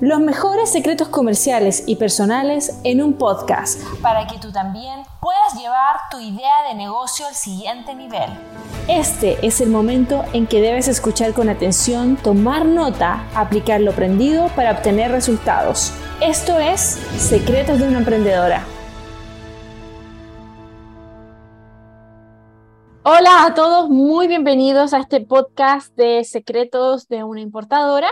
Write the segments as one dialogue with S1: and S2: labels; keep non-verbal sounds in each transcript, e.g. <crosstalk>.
S1: Los mejores secretos comerciales y personales en un podcast
S2: para que tú también puedas llevar tu idea de negocio al siguiente nivel.
S1: Este es el momento en que debes escuchar con atención, tomar nota, aplicar lo aprendido para obtener resultados. Esto es Secretos de una Emprendedora. Hola a todos, muy bienvenidos a este podcast de Secretos de una Importadora.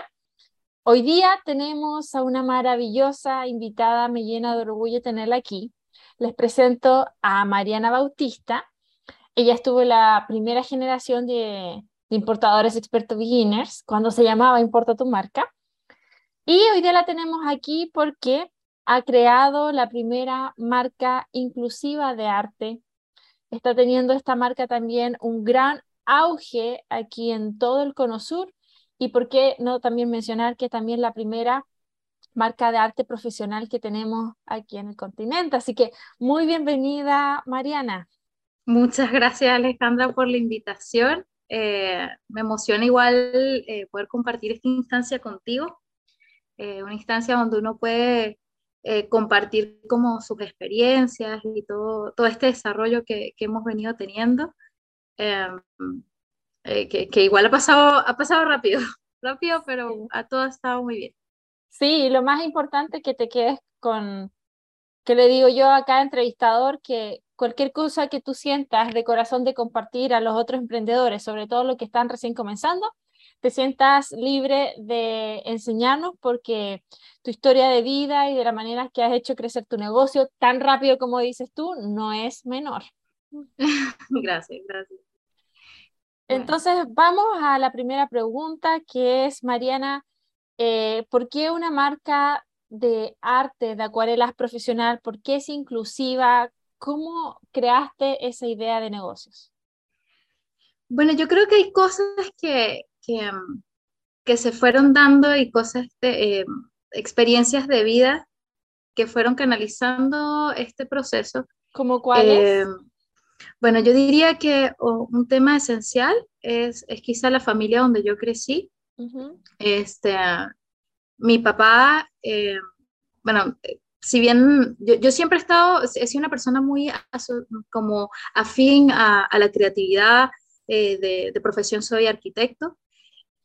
S1: Hoy día tenemos a una maravillosa invitada, me llena de orgullo tenerla aquí. Les presento a Mariana Bautista. Ella estuvo en la primera generación de, importadores expertos beginners, cuando se llamaba Importa tu marca. Y hoy día la tenemos aquí porque ha creado la primera marca inclusiva de arte. Está teniendo esta marca también un gran auge aquí en todo el Cono Sur y por qué no también mencionar que también la primera marca de arte profesional que tenemos aquí en el continente. Así que muy bienvenida, Mariana.
S3: Muchas gracias, Alejandra, por la invitación. Eh, me emociona igual eh, poder compartir esta instancia contigo, eh, una instancia donde uno puede compartir como sus experiencias y todo, todo este desarrollo que, que hemos venido teniendo. Eh, que, igual ha pasado, ha pasado rápido, <laughs> rápido, pero a todo ha estado muy bien.
S1: Sí, lo más importante que te quedes con, que le digo yo a cada entrevistador, que cualquier cosa que tú sientas de corazón de compartir a los otros emprendedores, sobre todo los que están recién comenzando, te sientas libre de enseñarnos porque tu historia de vida y de la manera que has hecho crecer tu negocio tan rápido como dices tú no es menor. <laughs>
S3: gracias, gracias.
S1: Entonces, vamos a la primera pregunta, que es, Mariana, eh, ¿por qué una marca de arte, de acuarelas profesional, por qué es inclusiva? ¿Cómo creaste esa idea de negocios?
S3: Bueno, yo creo que hay cosas que, que, mm, se fueron dando y cosas, de, eh, experiencias de vida que fueron canalizando este proceso.
S1: ¿Cómo cuáles? Eh,
S3: bueno, yo diría que un tema esencial es, es, quizá la familia donde yo crecí. este, mi papá, eh, bueno, si bien yo, siempre he estado, he sido una persona muy como afín a, la creatividad, eh, de, profesión soy arquitecto,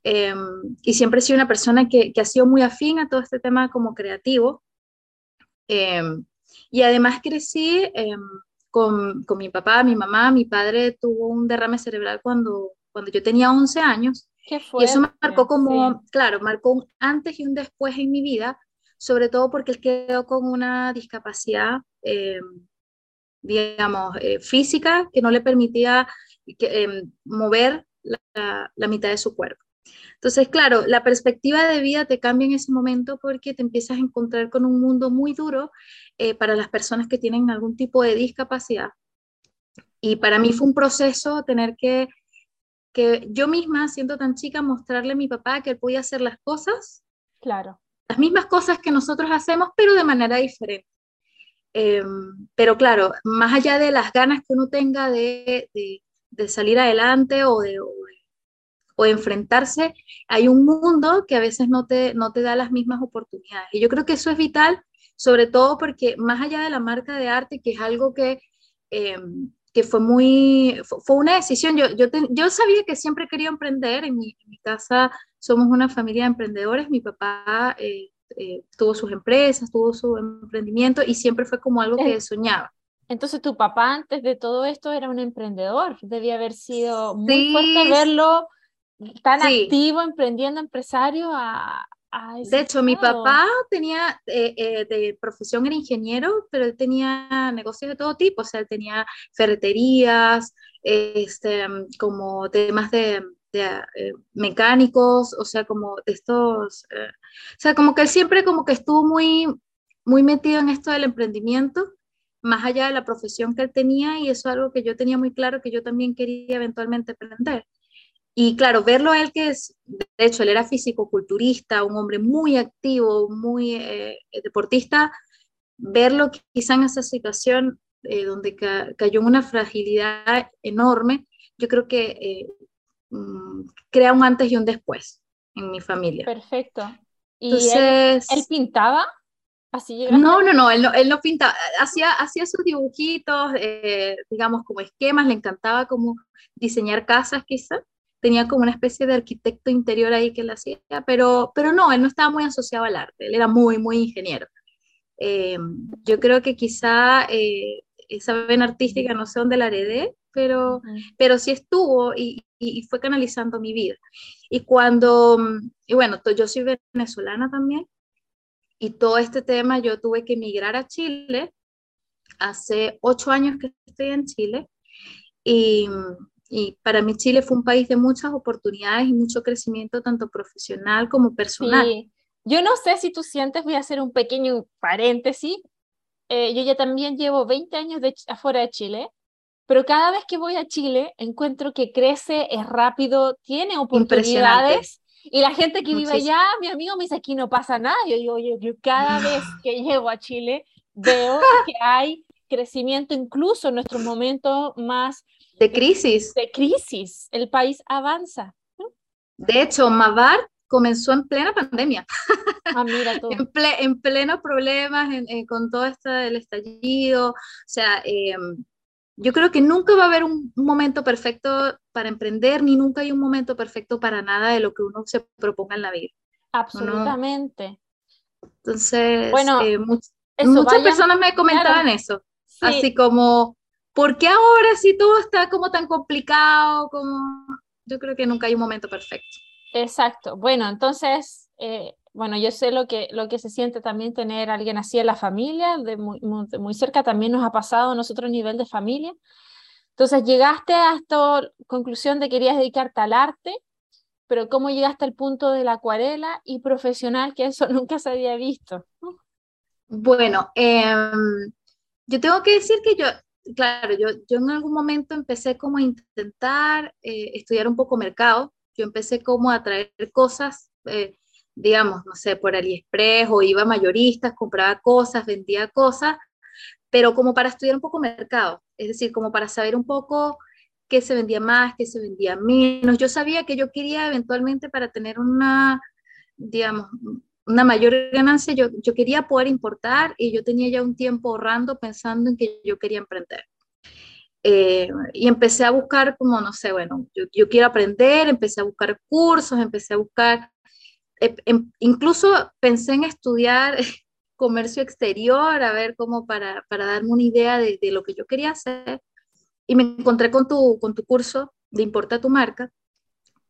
S3: y siempre he sido una persona que, que, ha sido muy afín a todo este tema como creativo. Y además crecí em, con, con, mi papá, mi mamá, mi padre tuvo un derrame cerebral cuando, cuando yo tenía 11 años. y eso marcó como, claro, marcó un antes y un después en mi vida, sobre todo porque él quedó con una discapacidad, eh, digamos, eh, física que no le permitía que, eh, mover la, la, mitad de su cuerpo. Entonces, claro, la perspectiva de vida te cambia en ese momento porque te empiezas a encontrar con un mundo muy duro eh, para las personas que tienen algún tipo de discapacidad. Y para mí fue un proceso tener que, que yo misma, siendo tan chica, mostrarle a mi papá que él podía hacer las cosas.
S1: Claro.
S3: Las mismas cosas que nosotros hacemos, pero de manera diferente. Em, pero claro, más allá de las ganas que uno tenga de, de, de salir adelante o de, o enfrentarse, hay un mundo que a veces no te, no te da las mismas oportunidades. Y yo creo que eso es vital, sobre todo porque más allá de la marca de arte, que es algo que, eh, que fue muy, fue, una decisión, yo, yo, yo, sabía que siempre quería emprender, en mi, casa somos una familia de emprendedores, mi papá eh, eh, tuvo sus empresas, tuvo su emprendimiento y siempre fue como algo que soñaba.
S1: Entonces tu papá antes de todo esto era un emprendedor, debía haber sido muy fuerte verlo tan activo, emprendiendo, empresario a...
S3: de hecho, mi papá tenía, eh, eh, de profesión era ingeniero, pero él tenía negocios de todo tipo, o sea, él tenía ferreterías, este, como temas de, eh, mecánicos, o sea, como de estos, o sea, como que él siempre como que estuvo muy, muy metido en esto del emprendimiento, más allá de la profesión que él tenía, y eso es algo que yo tenía muy claro que yo también quería eventualmente aprender. Y claro, verlo a él que es, de hecho, él era físico-culturista, un hombre muy activo, muy eh, deportista, verlo quizá en esa situación eh, donde cayó en una fragilidad enorme, yo creo que eh, mm, crea un antes y un después en mi familia.
S1: Perfecto. Entonces, él, pintaba? Así
S3: no, no, no, él no, él no pintaba, hacía, hacía sus dibujitos, eh, digamos, como esquemas, le encantaba como diseñar casas quizá, tenía como una especie de arquitecto interior ahí que le hacía, pero, pero no, él no estaba muy asociado al arte, él era muy, muy ingeniero. Eh, yo creo que quizá eh, esa vena artística no sé dónde la heredé, pero, pero sí estuvo y, y, fue canalizando mi vida. Y cuando, y bueno, yo soy venezolana también, y todo este tema yo tuve que emigrar a Chile, hace ocho años que estoy en Chile, y, y para mí Chile fue un país de muchas oportunidades y mucho crecimiento, tanto profesional como personal. Sí.
S1: Yo no sé si tú sientes, voy a hacer un pequeño paréntesis, eh, yo ya también llevo 20 años de, afuera de Chile, pero cada vez que voy a Chile encuentro que crece, es rápido, tiene oportunidades. Y la gente que vive allá, mi amigo me dice, aquí no pasa nada. Yo digo, yo, yo cada vez que llego a Chile veo <laughs> que hay crecimiento incluso en nuestros momentos más...
S3: De crisis.
S1: De, crisis. El país avanza.
S3: De hecho, Mavar comenzó en plena pandemia.
S1: Ah, mira tú. <laughs>
S3: en, ple, en plenos problemas con todo esto del estallido. O sea, em, yo creo que nunca va a haber un momento perfecto para emprender, ni nunca hay un momento perfecto para nada de lo que uno se proponga en la vida.
S1: Absolutamente.
S3: Entonces, bueno, eh, muchas personas me comentaban eso. Así como, ¿por qué ahora si todo está como tan complicado? Como... Yo creo que nunca hay un momento perfecto.
S1: Exacto. Bueno, entonces, eh, bueno, yo sé lo que, lo que se siente también tener a alguien así en la familia, de muy, muy, cerca también nos ha pasado a nosotros a nivel de familia. Entonces, llegaste a esta conclusión de que querías dedicarte al arte, pero ¿cómo llegaste al punto de la acuarela y profesional, que eso <laughs> nunca se había visto?
S3: Bueno, em, yo tengo que decir que yo, claro, yo, yo en algún momento empecé como a intentar eh, estudiar un poco mercado, yo empecé como a traer cosas, eh, digamos, no sé, por AliExpress o iba a mayoristas, compraba cosas, vendía cosas, pero como para estudiar un poco mercado, es decir, como para saber un poco qué se vendía más, qué se vendía menos. Yo sabía que yo quería eventualmente para tener una, digamos, una mayor ganancia, yo, yo quería poder importar y yo tenía ya un tiempo ahorrando pensando en que yo quería emprender. Eh, y empecé a buscar como, no sé, bueno, yo, quiero aprender, empecé a buscar cursos, empecé a buscar, eh, em, incluso pensé en estudiar <laughs> comercio exterior, a ver cómo para, para darme una idea de, de, lo que yo quería hacer. Y me encontré con tu, con tu curso de Importa tu marca,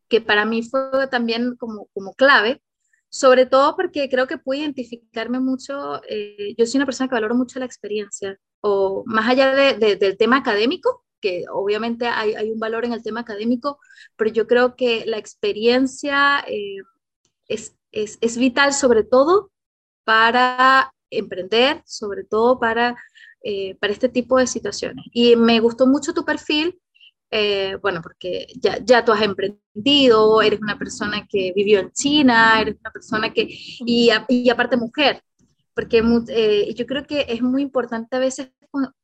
S3: que para mí fue también como, como clave, sobre todo porque creo que pude identificarme mucho, eh, yo soy una persona que valoro mucho la experiencia, o más allá de, del tema académico, que obviamente hay, hay, un valor en el tema académico, pero yo creo que la experiencia eh, es, es, es, vital sobre todo para emprender, sobre todo para, eh, para este tipo de situaciones. Y me gustó mucho tu perfil eh, bueno, porque ya, ya tú has emprendido, eres una persona que vivió en China, eres una persona que, y, y aparte mujer, porque eh, yo creo que es muy importante a veces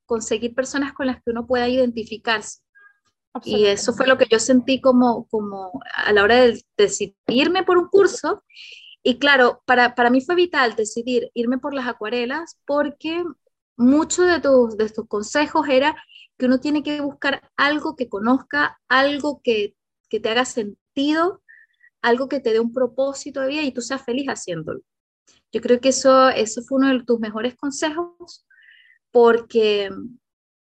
S3: conseguir personas con las que uno pueda identificarse. Y eso fue lo que yo sentí como, como a la hora de decidirme por un curso. Y claro, para, para mí fue vital decidir irme por las acuarelas porque muchos de tus, de tus consejos era que uno tiene que buscar algo que conozca, algo que, que te haga sentido, algo que te dé un propósito de vida y tú seas feliz haciéndolo. Yo creo que eso, eso fue uno de tus mejores consejos porque,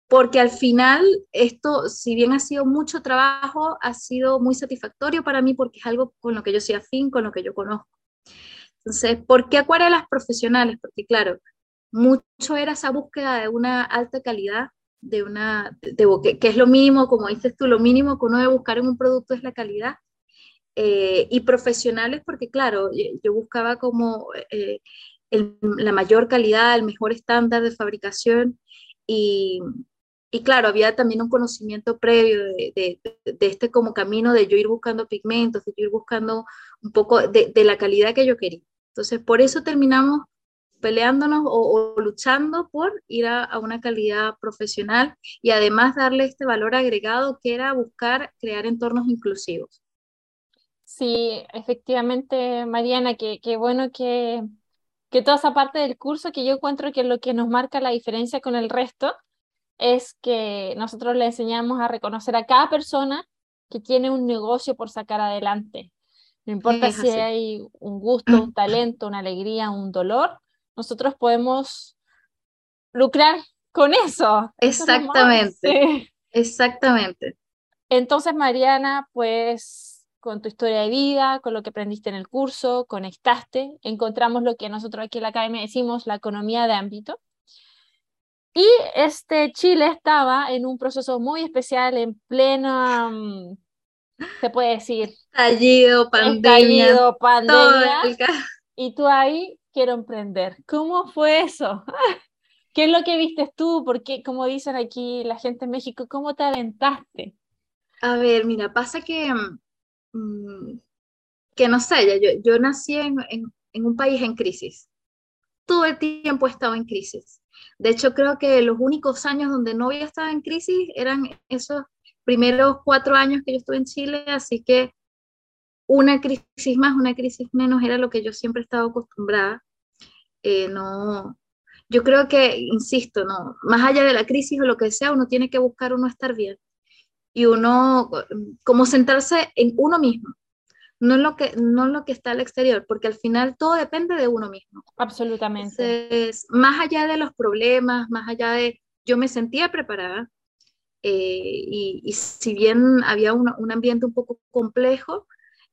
S3: porque al final esto, si bien ha sido mucho trabajo, ha sido muy satisfactorio para mí porque es algo con lo que yo soy afín, con lo que yo conozco. Entonces, ¿por qué acuarelas profesionales? Porque claro, mucho era esa búsqueda de una alta calidad, de una, de, que, es lo mínimo, como dices tú, lo mínimo que uno debe buscar en un producto es la calidad. Eh, y profesionales, porque claro, yo buscaba como eh, la mayor calidad, el mejor estándar de fabricación y, y claro, había también un conocimiento previo de, de, de, este como camino de yo ir buscando pigmentos, de yo ir buscando un poco de, la calidad que yo quería. Entonces, por eso terminamos peleándonos o, luchando por ir a, una calidad profesional y además darle este valor agregado que era buscar crear entornos inclusivos.
S1: Sí, efectivamente, Mariana, qué bueno que, que toda esa parte del curso que yo encuentro que lo que nos marca la diferencia con el resto es que nosotros le enseñamos a reconocer a cada persona que tiene un negocio por sacar adelante. No importa si hay un gusto, un <clears throat> talento, una alegría, un dolor, nosotros podemos lucrar con eso.
S3: Exactamente. Exactamente.
S1: Entonces, Mariana, pues con tu historia de vida, con lo que aprendiste en el curso, conectaste, encontramos lo que nosotros aquí en la academia decimos la economía de ámbito. Y este Chile estaba en un proceso muy especial, en plena, mm, se puede decir,
S3: estallido, pandemia. Estallido,
S1: pandemia. Y tú ahí quiero emprender. ¿Cómo fue eso? <laughs> ¿Qué es lo que viste tú? Porque, como dicen aquí la gente en México, ¿cómo te aventaste?
S3: A ver, mira, pasa que, mm, que no sé, yo, yo nací en, en un país en crisis. Todo el tiempo he estado en crisis. De hecho, creo que los únicos años donde no había estado en crisis eran esos primeros cuatro años que yo estuve en Chile, así que una crisis más, una crisis menos era lo que yo siempre he estado acostumbrada. Eh, no, yo creo que, insisto, no, más allá de la crisis o lo que sea, uno tiene que buscar uno estar bien y uno como sentarse en uno mismo, no en lo que, no lo que está al exterior, porque al final todo depende de uno mismo.
S1: Absolutamente.
S3: más allá de los problemas, más allá de, yo me sentía preparada eh, y, si bien había un ambiente un poco complejo,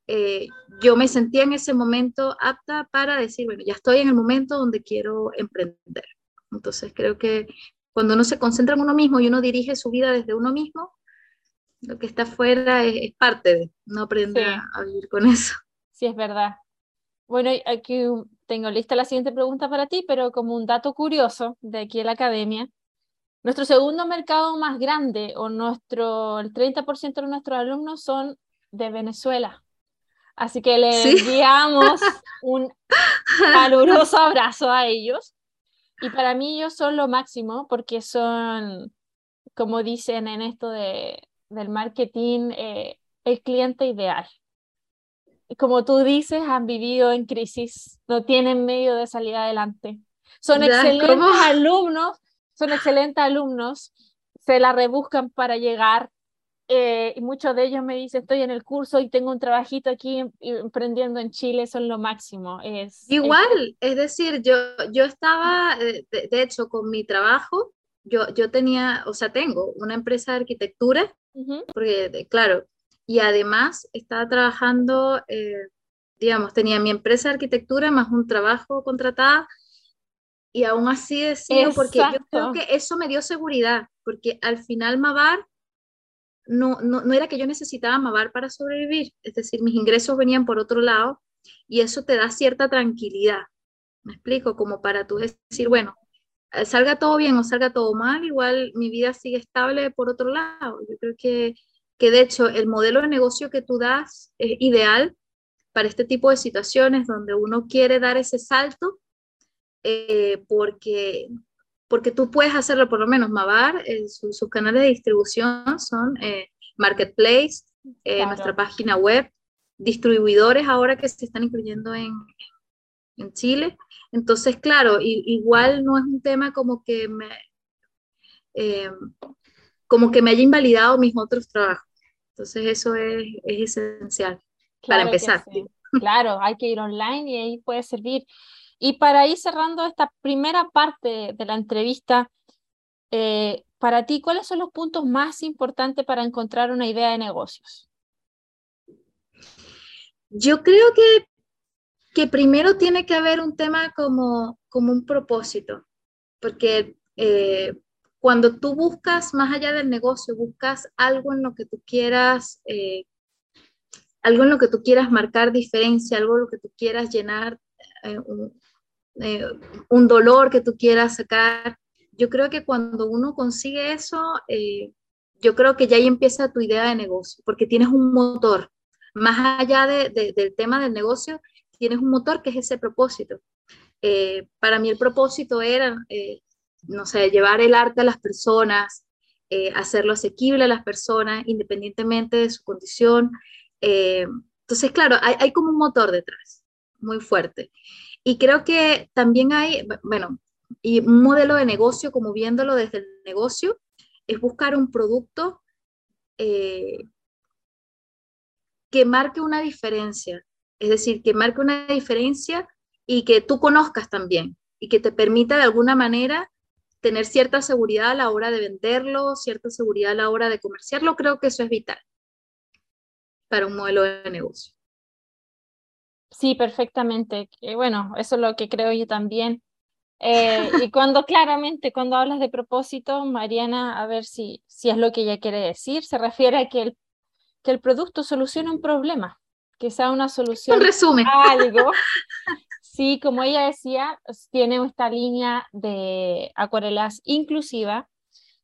S3: eh, yo me sentía en ese momento apta para decir, bueno, ya estoy en el momento donde quiero emprender. Entonces creo que cuando uno se concentra en uno mismo y uno dirige su vida desde uno mismo, lo que está afuera es, parte de, no aprender a, vivir con eso.
S1: Sí, es verdad. Bueno, aquí tengo lista la siguiente pregunta para ti, pero como un dato curioso de aquí en la academia, nuestro segundo mercado más grande o nuestro, el 30% de nuestros alumnos son de Venezuela. Así que le enviamos <laughs> un caluroso abrazo a ellos. Y para mí ellos son lo máximo porque son, como dicen en esto de, del marketing, eh, el cliente ideal. Como tú dices, han vivido en crisis, no tienen medio de salir adelante. Son excelentes alumnos, son excelentes alumnos, se la rebuscan para llegar, eh, y muchos de ellos me dicen, estoy en el curso y tengo un trabajito aquí em, emprendiendo en Chile, son lo máximo. Es,
S3: Igual, es, decir, yo, yo estaba, eh, de, hecho, con mi trabajo, yo, yo tenía, o sea, tengo una empresa de arquitectura, porque, claro, y además estaba trabajando, eh, digamos, tenía mi empresa de arquitectura más un trabajo contratada, y aún así decido, porque yo creo que eso me dio seguridad, porque al final Mavar no, no, era que yo necesitaba Mavar para sobrevivir, es decir, mis ingresos venían por otro lado y eso te da cierta tranquilidad. Me explico, como para tú decir, bueno, eh, salga todo bien o salga todo mal, igual mi vida sigue estable por otro lado. Yo creo que, que de hecho el modelo de negocio que tú das es ideal para este tipo de situaciones donde uno quiere dar ese salto eh, porque porque tú puedes hacerlo, por lo menos Mavar, eh, sus canales de distribución son eh, Marketplace, eh, nuestra página web, distribuidores ahora que se están incluyendo en, en Chile. Entonces, claro, igual no es un tema como que me, como que me haya invalidado mis otros trabajos. Entonces, eso es, es esencial para empezar.
S1: Claro, hay que ir online y ahí puede servir. Y para ir cerrando esta primera parte de la entrevista, eh, para ti, ¿cuáles son los puntos más importantes para encontrar una idea de negocios?
S3: Yo creo que, que primero tiene que haber un tema como, como un propósito, porque eh, cuando tú buscas más allá del negocio, buscas algo en lo que tú quieras, eh, algo en lo que tú quieras marcar diferencia, algo en lo que tú quieras llenar un dolor que tú quieras sacar. Yo creo que cuando uno consigue eso, eh, yo creo que ya ahí empieza tu idea de negocio, porque tienes un motor. Más allá del tema del negocio, tienes un motor que es ese propósito. Eh, para mí el propósito era, no sé, llevar el arte a las personas, hacerlo asequible a las personas, independientemente de su condición, entonces, claro, hay, hay como un motor detrás, muy fuerte. Y creo que también hay, bueno, y un modelo de negocio, como viéndolo desde el negocio, es buscar un producto eh, que marque una diferencia, es decir, que marque una diferencia y que tú conozcas también y que te permita de alguna manera tener cierta seguridad a la hora de venderlo, cierta seguridad a la hora de comerciarlo, creo que eso es vital para un modelo de negocio.
S1: Sí, perfectamente. Bueno, eso es lo que creo yo también. Eh, y cuando claramente, cuando hablas de propósito, Mariana, a ver si, si es lo que ella quiere decir, se refiere a que el, que el producto solucione un problema, que sea una solución.
S3: Un resumen.
S1: algo. Sí, como ella decía, tiene esta línea de acuarelas inclusiva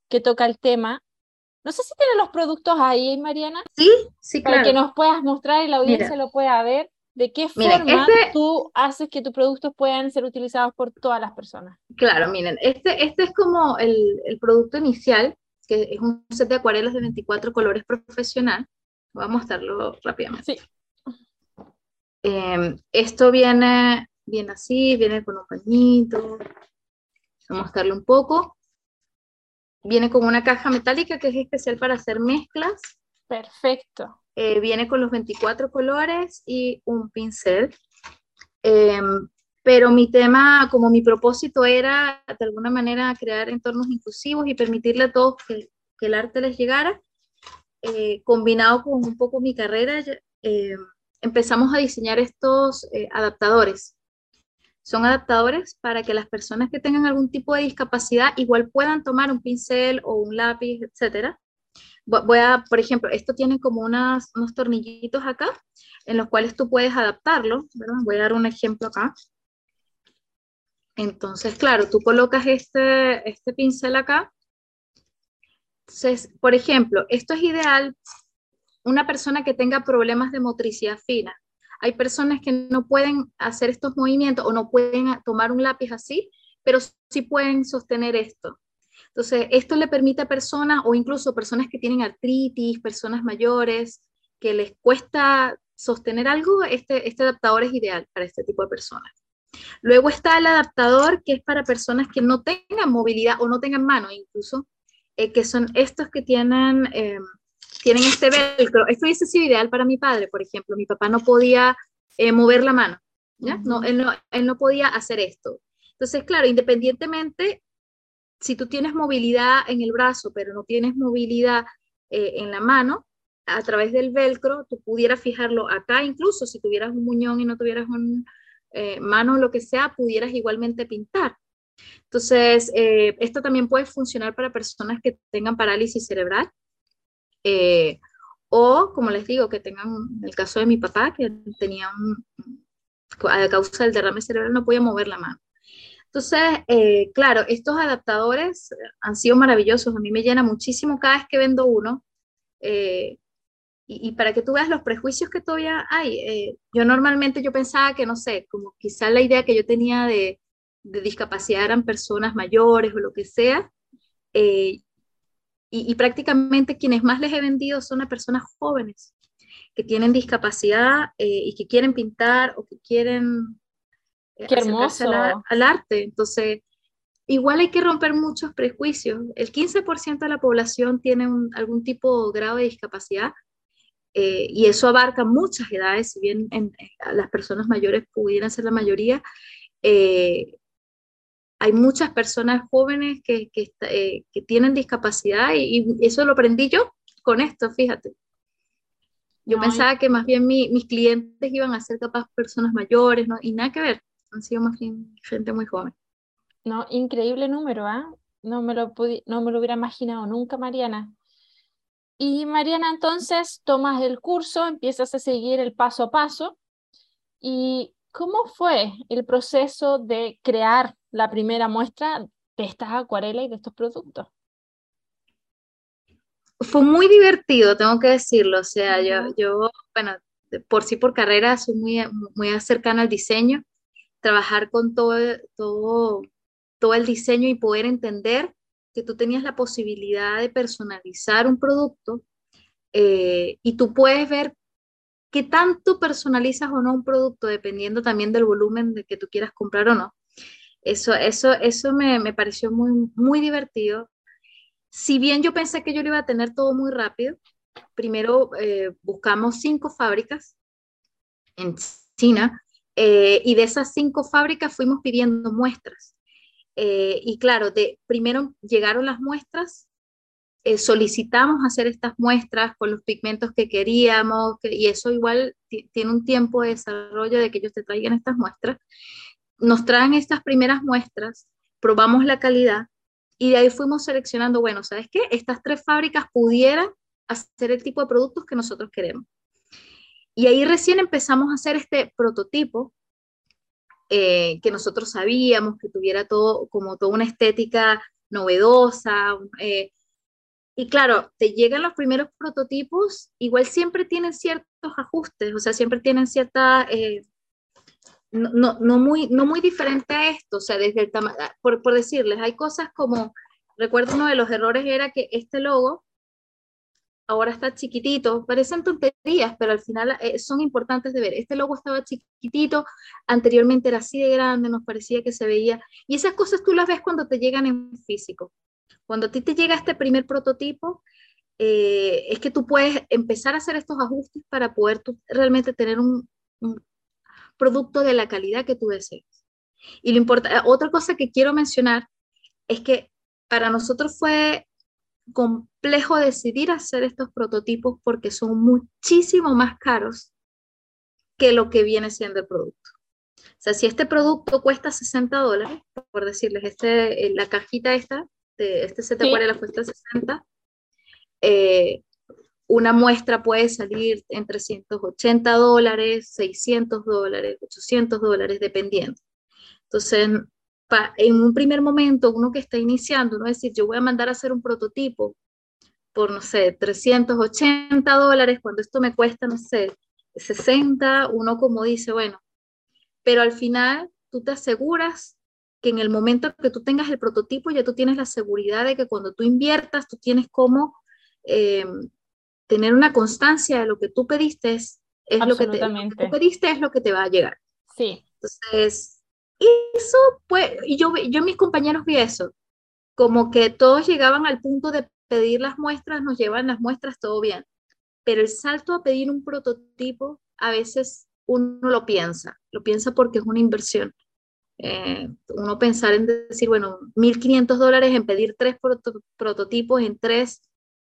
S1: que toca el tema. No sé si tiene los productos ahí, Mariana.
S3: Sí, sí,
S1: claro. Para que nos puedas mostrar y la audiencia lo pueda ver. ¿De qué forma este tú haces que tus productos puedan ser utilizados por todas las personas?
S3: Claro, miren, este, este es como el, el producto inicial, que es un set de acuarelas de 24 colores profesional. Voy a mostrarlo rápidamente. Sí. Em, esto viene, viene así, viene con un pañito. Voy a mostrarlo un poco. Viene con una caja metálica que es especial para hacer mezclas.
S1: Perfecto.
S3: Eh, viene con los 24 colores y un pincel. Em, pero mi tema, como mi propósito era de alguna manera crear entornos inclusivos y permitirle a todos que, que el arte les llegara, eh, combinado con un poco mi carrera, eh, empezamos a diseñar estos adaptadores. Son adaptadores para que las personas que tengan algún tipo de discapacidad igual puedan tomar un pincel o un lápiz, etcétera, voy a, por ejemplo, esto tiene como unas, unos tornillitos acá en los cuales tú puedes adaptarlo, ¿verdad? Voy a dar un ejemplo acá. Entonces, claro, tú colocas este, este pincel acá. Entonces, por ejemplo, esto es ideal una persona que tenga problemas de motricidad fina. Hay personas que no pueden hacer estos movimientos o no pueden tomar un lápiz así, pero sí pueden sostener esto. Entonces, esto le permite a personas o incluso personas que tienen artritis, personas mayores, que les cuesta sostener algo, este, este adaptador es ideal para este tipo de personas. Luego está el adaptador que es para personas que no tengan movilidad o no tengan mano incluso, eh, que son estos que tienen, em, tienen este velcro. Esto hubiese sido ideal para mi padre, por ejemplo. Mi papá no podía eh, mover la mano, ¿ya? no, él no, él no podía hacer esto. Entonces, claro, independientemente si tú tienes movilidad en el brazo, pero no tienes movilidad eh, en la mano, a través del velcro, tú pudieras fijarlo acá, incluso si tuvieras un muñón y no tuvieras una eh, mano o lo que sea, pudieras igualmente pintar. Entonces, eh, esto también puede funcionar para personas que tengan parálisis cerebral o, como les digo, que tengan, en el caso de mi papá, que tenía un, a causa del derrame cerebral no podía mover la mano. Entonces, eh, claro, estos adaptadores han sido maravillosos. A mí me llena muchísimo cada vez que vendo uno. Eh, y, para que tú veas los prejuicios que todavía hay, eh, yo normalmente yo pensaba que, no sé, como quizá la idea que yo tenía de, de discapacidad eran personas mayores o lo que sea, y, y, prácticamente quienes más les he vendido son a personas jóvenes que tienen discapacidad y que quieren pintar o que quieren
S1: Qué hermoso.
S3: Al, arte. Entonces, igual hay que romper muchos prejuicios. El 15% de la población tiene algún tipo de grado de discapacidad eh, y eso abarca muchas edades, si bien en, las personas mayores pudieran ser la mayoría. Eh, hay muchas personas jóvenes que, que, eh, que tienen discapacidad y, eso lo aprendí yo con esto, fíjate. Yo pensaba que más bien mis clientes iban a ser capaz personas mayores, ¿no? Y nada que ver han sido más bien gente muy joven.
S1: No, increíble número, ¿ah? No, me lo no me lo hubiera imaginado nunca, Mariana. Y Mariana, entonces tomas el curso, empiezas a seguir el paso a paso. ¿Y cómo fue el proceso de crear la primera muestra de estas acuarelas y de estos productos?
S3: Fue muy divertido, tengo que decirlo. O sea, yo, yo, bueno, por sí por carrera soy muy, muy cercana al diseño trabajar con todo, todo, todo el diseño y poder entender que tú tenías la posibilidad de personalizar un producto eh, y tú puedes ver qué tanto personalizas o no un producto dependiendo también del volumen de que tú quieras comprar o no. Eso, eso, eso me, me pareció muy, muy divertido. Si bien yo pensé que yo lo iba a tener todo muy rápido, primero eh, buscamos cinco fábricas en China eh, y de esas cinco fábricas fuimos pidiendo muestras. Eh, y claro, de, primero llegaron las muestras, solicitamos hacer estas muestras con los pigmentos que queríamos, y eso igual tiene un tiempo de desarrollo de que ellos te traigan estas muestras. Nos traen estas primeras muestras, probamos la calidad y de ahí fuimos seleccionando, bueno, ¿sabes qué? Estas tres fábricas pudieran hacer el tipo de productos que nosotros queremos. Y ahí recién empezamos a hacer este prototipo eh, que nosotros sabíamos que tuviera todo como toda una estética novedosa. Eh, y claro, te llegan los primeros prototipos, igual siempre tienen ciertos ajustes, o sea, siempre tienen cierta, eh, no, no, muy, no muy diferente a esto, o sea, desde el por, por decirles, hay cosas como, recuerdo uno de los errores era que este logo ahora está chiquitito, parecen tonterías, pero al final eh, son importantes de ver. Este logo estaba chiquitito, anteriormente era así de grande, nos parecía que se veía, y esas cosas tú las ves cuando te llegan en físico. Cuando a ti te llega este primer prototipo, eh, es que tú puedes empezar a hacer estos ajustes para poder realmente tener un, producto de la calidad que tú deseas. Y lo importa, otra cosa que quiero mencionar es que para nosotros fue complejo decidir hacer estos prototipos porque son muchísimo más caros que lo que viene siendo el producto. O sea, si este producto cuesta 60 dólares, por decirles, este, eh, la cajita esta, de este set de la cuesta 60, eh, una muestra puede salir en 380 dólares, 600 dólares, 800 dólares, dependiendo. Entonces, en un primer momento, uno que está iniciando, uno decir, yo voy a mandar a hacer un prototipo por, no sé, 380 dólares, cuando esto me cuesta, no sé, 60, uno como dice, bueno, pero al final tú te aseguras que en el momento que tú tengas el prototipo, ya tú tienes la seguridad de que cuando tú inviertas, tú tienes como eh, tener una constancia de lo que tú pediste es, lo que, te, lo que tú pediste es lo que te va a llegar.
S1: Sí.
S3: Entonces, eso, pues, yo, yo mis compañeros vi eso, como que todos llegaban al punto de pedir las muestras, nos llevan las muestras, todo bien, pero el salto a pedir un prototipo, a veces uno lo piensa, lo piensa porque es una inversión. Eh, uno pensar en decir, bueno, 1.500 dólares en pedir tres prototipos en tres,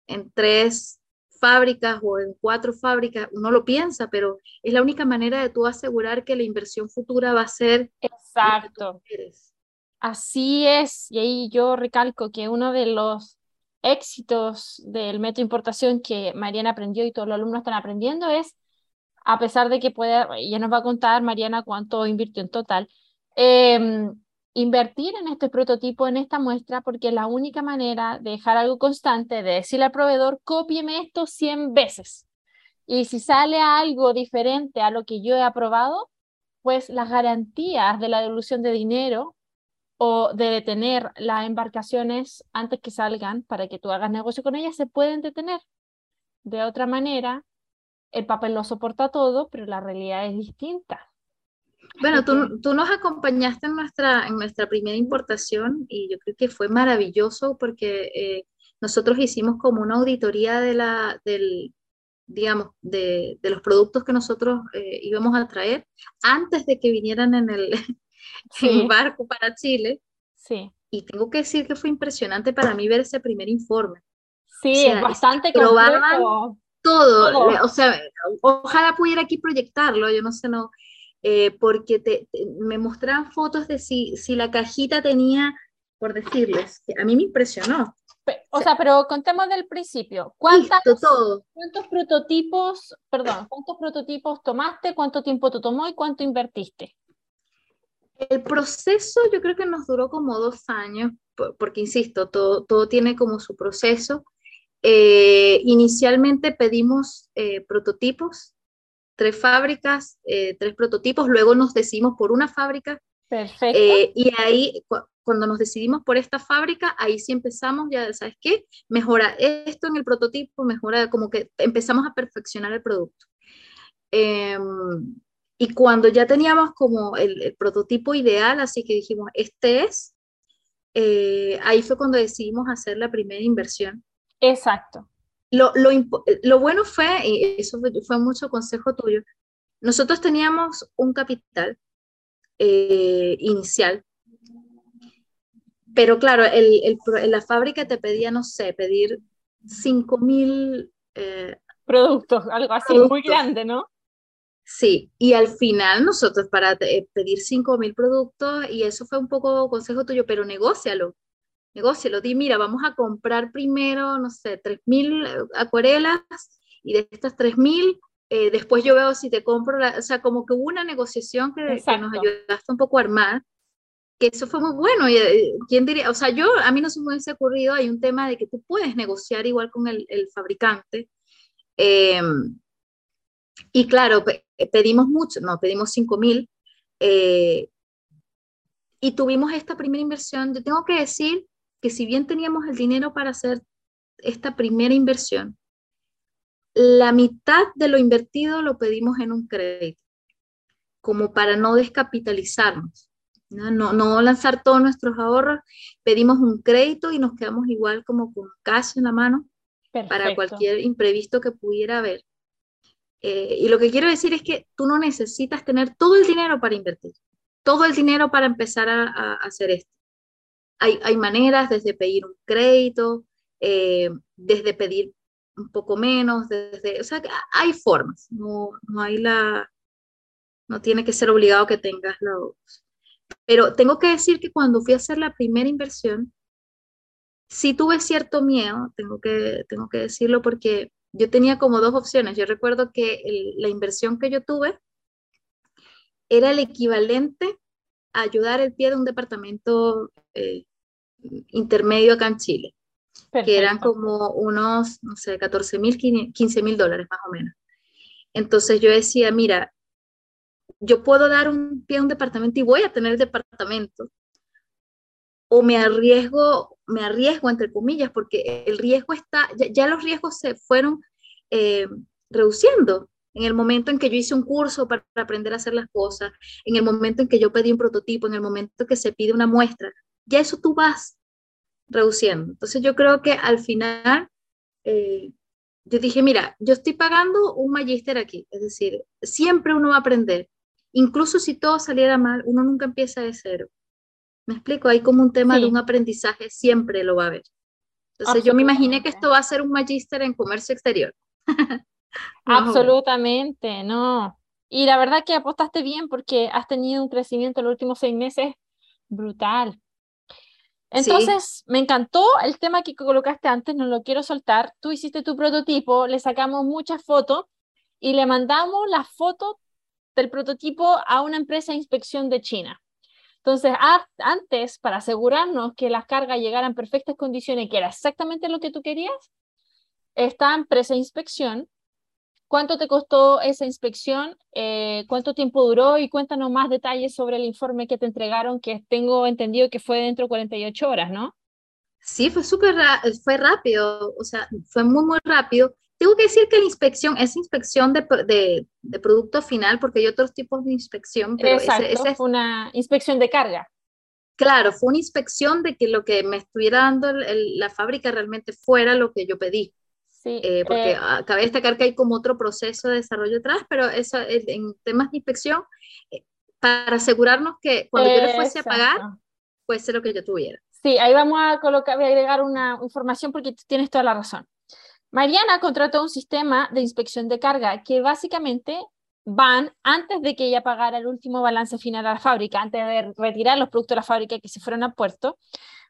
S3: en tres fábricas o en cuatro fábricas, uno lo piensa, pero es la única manera de tú asegurar que la inversión futura va a ser...
S1: Exacto. Así es, y ahí yo recalco que uno de los éxitos del método de importación que Mariana aprendió y todos los alumnos están aprendiendo es, a pesar de que puede, ya nos va a contar Mariana cuánto invirtió en total, eh, invertir en este prototipo, en esta muestra, porque es la única manera de dejar algo constante, de decirle al proveedor, cópieme esto 100 veces. Y si sale algo diferente a lo que yo he aprobado, pues las garantías de la devolución de dinero o de detener las embarcaciones antes que salgan para que tú hagas negocio con ellas se pueden detener. De otra manera, el papel lo soporta todo, pero la realidad es distinta.
S3: Bueno, tú, tú, nos acompañaste en nuestra, en nuestra primera importación y yo creo que fue maravilloso porque eh, nosotros hicimos como una auditoría de la, del, digamos, de, de los productos que nosotros eh, íbamos a traer antes de que vinieran en el, <laughs> barco para Chile.
S1: Sí.
S3: Y tengo que decir que fue impresionante para mí ver ese primer informe.
S1: Sí, es bastante probaban todo,
S3: todo, o sea, ojalá pudiera aquí proyectarlo, yo no sé, no, eh, porque te, me mostraban fotos de si, si la cajita tenía, por decirles, a mí me impresionó.
S1: O sea, pero contemos del principio. ¿Cuántas, ¿Cuántos prototipos, perdón, cuántos prototipos tomaste, cuánto tiempo te tomó y cuánto invertiste?
S3: El proceso yo creo que nos duró como dos años, porque insisto, todo, todo tiene como su proceso. Eh, inicialmente pedimos eh, prototipos tres fábricas, eh, tres prototipos, luego nos decidimos por una fábrica.
S1: Perfecto.
S3: Eh, y ahí, cuando nos decidimos por esta fábrica, ahí sí empezamos, ya sabes qué, mejora esto en el prototipo, mejora como que empezamos a perfeccionar el producto. Em, y cuando ya teníamos como el, prototipo ideal, así que dijimos, este es, eh, ahí fue cuando decidimos hacer la primera inversión.
S1: Exacto.
S3: Lo, lo, lo bueno fue, y eso fue, mucho consejo tuyo, nosotros teníamos un capital eh, inicial, pero claro, el, el, la fábrica te pedía, no sé, pedir 5 mil...
S1: Eh, productos, algo así muy grande, ¿no?
S3: Sí, y al final nosotros para eh, pedir 5 mil productos, y eso fue un poco consejo tuyo, pero negócialo, negócialo, di, mira, vamos a comprar primero, no sé, 3 mil eh, acuarelas, y de estas 3 mil, eh, después yo veo si te compro, o sea, como que hubo una negociación que, nos ayudaste un poco a armar, que eso fue muy bueno, y quién diría, o sea, yo, a mí no se me hubiese ocurrido, hay un tema de que tú puedes negociar igual con el, el fabricante, eh, y claro, pedimos mucho, no, pedimos 5 mil. Eh, y tuvimos esta primera inversión. Yo tengo que decir que si bien teníamos el dinero para hacer esta primera inversión, la mitad de lo invertido lo pedimos en un crédito, como para no descapitalizarnos, no, no, lanzar todos nuestros ahorros, pedimos un crédito y nos quedamos igual como con cash en la mano para cualquier imprevisto que pudiera haber. Eh, y lo que quiero decir es que tú no necesitas tener todo el dinero para invertir, todo el dinero para empezar a, hacer esto. Hay, maneras desde pedir un crédito, eh, desde pedir un poco menos, desde, o sea, hay formas, no, no hay la, no tiene que ser obligado que tengas los... Pero tengo que decir que cuando fui a hacer la primera inversión, sí tuve cierto miedo, tengo que, tengo que decirlo porque yo tenía como dos opciones. Yo recuerdo que la inversión que yo tuve era el equivalente a ayudar el pie de un departamento eh, intermedio acá en Chile, que eran como unos, no sé, 14 mil, 15 mil dólares más o menos. Entonces yo decía, mira, yo puedo dar un pie a un departamento y voy a tener el departamento, o me arriesgo, me arriesgo entre comillas, porque el riesgo está, ya, los riesgos se fueron eh, reduciendo. En el momento en que yo hice un curso para aprender a hacer las cosas, en el momento en que yo pedí un prototipo, en el momento que se pide una muestra, ya eso tú vas reduciendo. Entonces yo creo que al final, eh, yo dije, mira, yo estoy pagando un magíster aquí, es decir, siempre uno va a aprender. Incluso si todo saliera mal, uno nunca empieza de cero. Me explico, hay como un tema de un aprendizaje, siempre lo va a haber. Entonces yo me imaginé que esto va a ser un magíster en comercio exterior. <laughs>
S1: Absolutamente, no. Y la verdad que apostaste bien porque has tenido un crecimiento en los últimos seis meses brutal. Entonces, me encantó el tema que colocaste antes, no lo quiero soltar. Tú hiciste tu prototipo, le sacamos muchas fotos y le mandamos la foto del prototipo a una empresa de inspección de China. Entonces, antes, para asegurarnos que las cargas llegaran en perfectas condiciones, que era exactamente lo que tú querías, está en inspección. ¿Cuánto te costó esa inspección? Eh, ¿Cuánto tiempo duró? Y cuéntanos más detalles sobre el informe que te entregaron, que tengo entendido que fue dentro de 48 horas, ¿no?
S3: Sí, fue súper fue rápido, o sea, fue muy, muy rápido. Tengo que decir que la inspección es inspección de, de, de producto final, porque hay otros tipos de inspección.
S1: Pero Exacto, ese, es una inspección de carga.
S3: Claro, fue una inspección de que lo que me estuviera dando la fábrica realmente fuera lo que yo pedí. Sí, eh, porque eh, cabe destacar que hay como otro proceso de desarrollo atrás, pero eso en temas de inspección, eh, para asegurarnos que cuando yo le fuese a pagar, fuese lo que yo tuviera.
S1: Sí, ahí vamos a colocar, voy a agregar una información porque tienes toda la razón. Mariana contrató un sistema de inspección de carga que básicamente van antes de que ella pagara el último balance final a la fábrica, antes de retirar los productos de la fábrica que se fueron a puerto,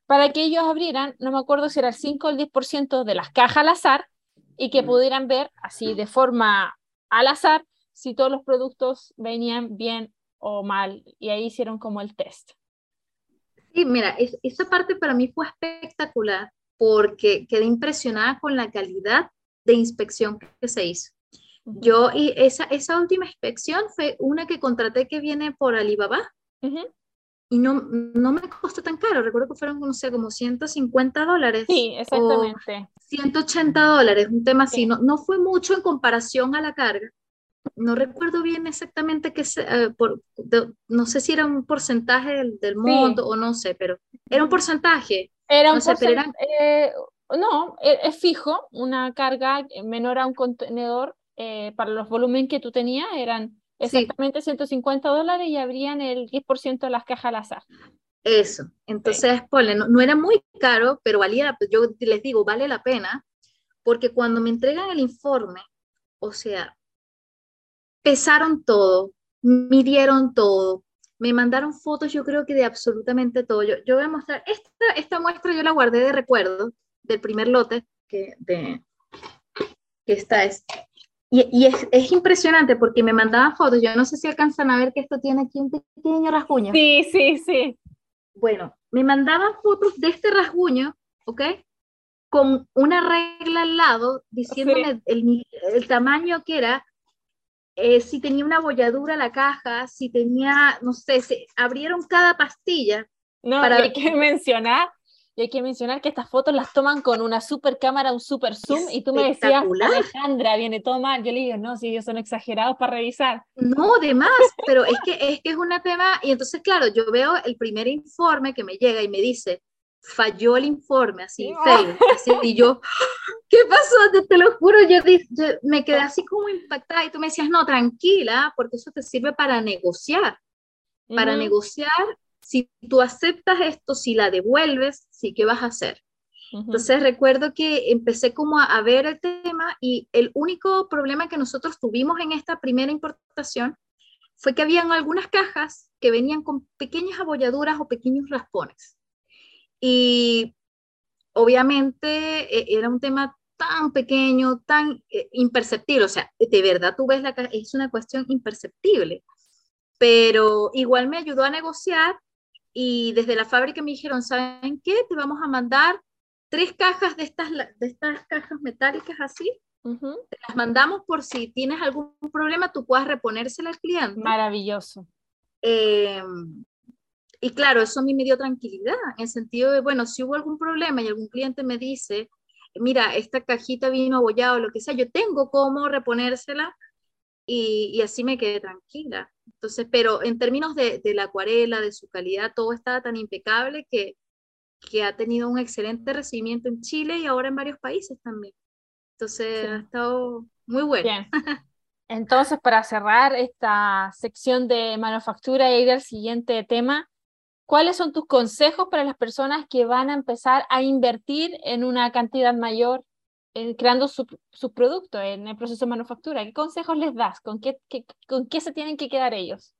S1: para que ellos abrieran, no me acuerdo si era el 5 o el 10% de las cajas al azar y que pudieran ver así de forma al azar si todos los productos venían bien o mal. Y ahí hicieron como el test.
S3: Sí, mira, esa parte para mí fue espectacular porque quedé impresionada con la calidad de inspección que se hizo. Yo, y esa, esa última inspección fue una que contraté que viene por Alibaba y no, no me costó tan caro. Recuerdo que fueron, no sé, como 150 dólares.
S1: Sí, exactamente.
S3: 180 dólares, un tema así. No, no fue mucho en comparación a la carga, no recuerdo bien exactamente qué, eh, por, no sé si era un porcentaje del, del monto o no sé, pero era un porcentaje.
S1: Era un no porcentaje, eh, no, es fijo, una carga menor a un contenedor eh, para los volúmenes que tú tenías eran exactamente 150 dólares y habrían el 10% de las cajas al azar.
S3: Eso, entonces, no, no, era muy caro, pero valía, yo les digo, vale la pena, porque cuando me entregan el informe, o sea, pesaron todo, midieron todo, me mandaron fotos, yo creo que de absolutamente todo. Yo, yo voy a mostrar, esta, esta muestra yo la guardé de recuerdo del primer lote que, de, que está es. Y, y es, es, impresionante porque me mandaban fotos, yo no sé si alcanzan a ver que esto tiene aquí un pequeño rasguño.
S1: Sí, sí, sí.
S3: Bueno, me mandaban fotos de este rasguño, ¿ok? Con una regla al lado diciéndome el, el, tamaño que era, eh, si tenía una bolladura la caja, si tenía, no sé, se abrieron cada pastilla.
S1: No, para... hay que mencionar y hay que mencionar que estas fotos las toman con una super cámara, un super zoom, y tú me decías, Alejandra, viene todo mal. Yo le digo, no, si ellos son exagerados para revisar.
S3: No, de más, pero es que, es que es un tema, y entonces, claro, yo veo el primer informe que me llega y me dice, falló el informe, así, fail, y yo, ¿qué pasó? Te, lo juro, yo, me quedé así como impactada, y tú me decías, no, tranquila, porque eso te sirve para negociar, para negociar si tú aceptas esto, si la devuelves, sí, ¿qué vas a hacer? Entonces recuerdo que empecé como a, ver el tema y el único problema que nosotros tuvimos en esta primera importación fue que habían algunas cajas que venían con pequeñas abolladuras o pequeños raspones. Y obviamente e, era un tema tan pequeño, tan eh, imperceptible, o sea, de verdad tú ves la es una cuestión imperceptible, pero igual me ayudó a negociar y desde la fábrica me dijeron, ¿saben qué? Te vamos a mandar tres cajas de estas, de estas cajas metálicas así. Te las mandamos por si tienes algún problema, tú puedas reponérsela al cliente.
S1: Maravilloso.
S3: Em, y claro, eso a mí me dio tranquilidad, en el sentido de, bueno, si hubo algún problema y algún cliente me dice, mira, esta cajita vino abollado, lo que sea, yo tengo cómo reponérsela y, y así me quedé tranquila. Entonces, pero en términos de, de, la acuarela, de su calidad, todo estaba tan impecable que, que ha tenido un excelente recibimiento en Chile y ahora en varios países también. Entonces, ha estado muy bueno. Bien. <laughs>
S1: Entonces, para cerrar esta sección de manufactura e ir al siguiente tema, ¿cuáles son tus consejos para las personas que van a empezar a invertir en una cantidad mayor creando sus su productos en el proceso de manufactura? ¿Qué consejos les das? ¿Con qué, con qué se tienen que quedar ellos?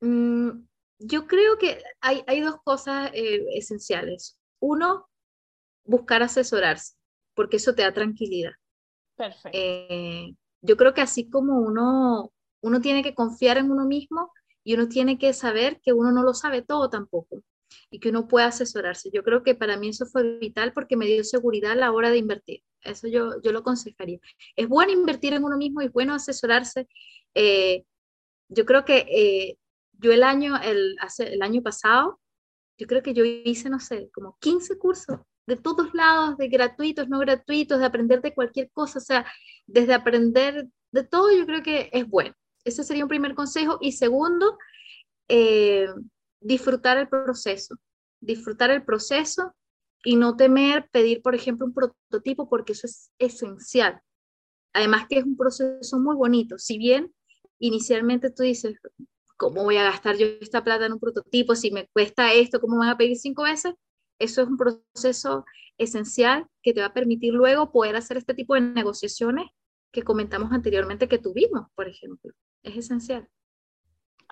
S3: Mm, yo creo que hay, hay dos cosas eh, esenciales. Uno, buscar asesorarse, porque eso te da tranquilidad.
S1: Perfecto.
S3: Eh, yo creo que así como uno, uno tiene que confiar en uno mismo y uno tiene que saber que uno no lo sabe todo tampoco y que uno pueda asesorarse. Yo creo que para mí eso fue vital porque me dio seguridad a la hora de invertir. Eso yo, yo lo aconsejaría. Es bueno invertir en uno mismo es bueno asesorarse. Eh, yo creo que eh, yo el año, el, hace, el año pasado, yo creo que yo hice, no sé, como 15 cursos de todos lados, de gratuitos, no gratuitos, de aprender de cualquier cosa, o sea, desde aprender de todo, yo creo que es bueno. Ese sería un primer consejo. Y segundo, eh, disfrutar el proceso, disfrutar el proceso y no temer pedir, por ejemplo, un prototipo porque eso es esencial. Además que es un proceso muy bonito. Si bien inicialmente tú dices, ¿cómo voy a gastar yo esta plata en un prototipo? Si me cuesta esto, ¿cómo van a pedir cinco veces? Eso es un proceso esencial que te va a permitir luego poder hacer este tipo de negociaciones que comentamos anteriormente que tuvimos, por ejemplo. Es esencial.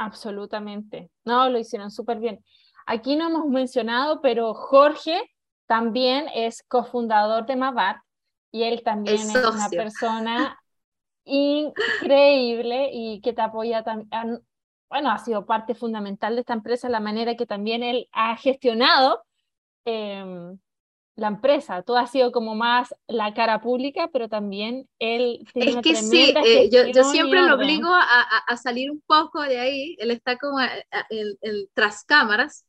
S1: Absolutamente. No, lo hicieron súper bien. Aquí no hemos mencionado, pero Jorge también es cofundador de Mavat y él también es, una persona <laughs> increíble y que te apoya también. Bueno, ha sido parte fundamental de esta empresa, la manera que también él ha gestionado eh, la empresa. Todo ha sido como más la cara pública, pero también él
S3: tiene Es que sí, eh, yo, yo, siempre lo obligo a, a, salir un poco de ahí. Él está como el, tras cámaras.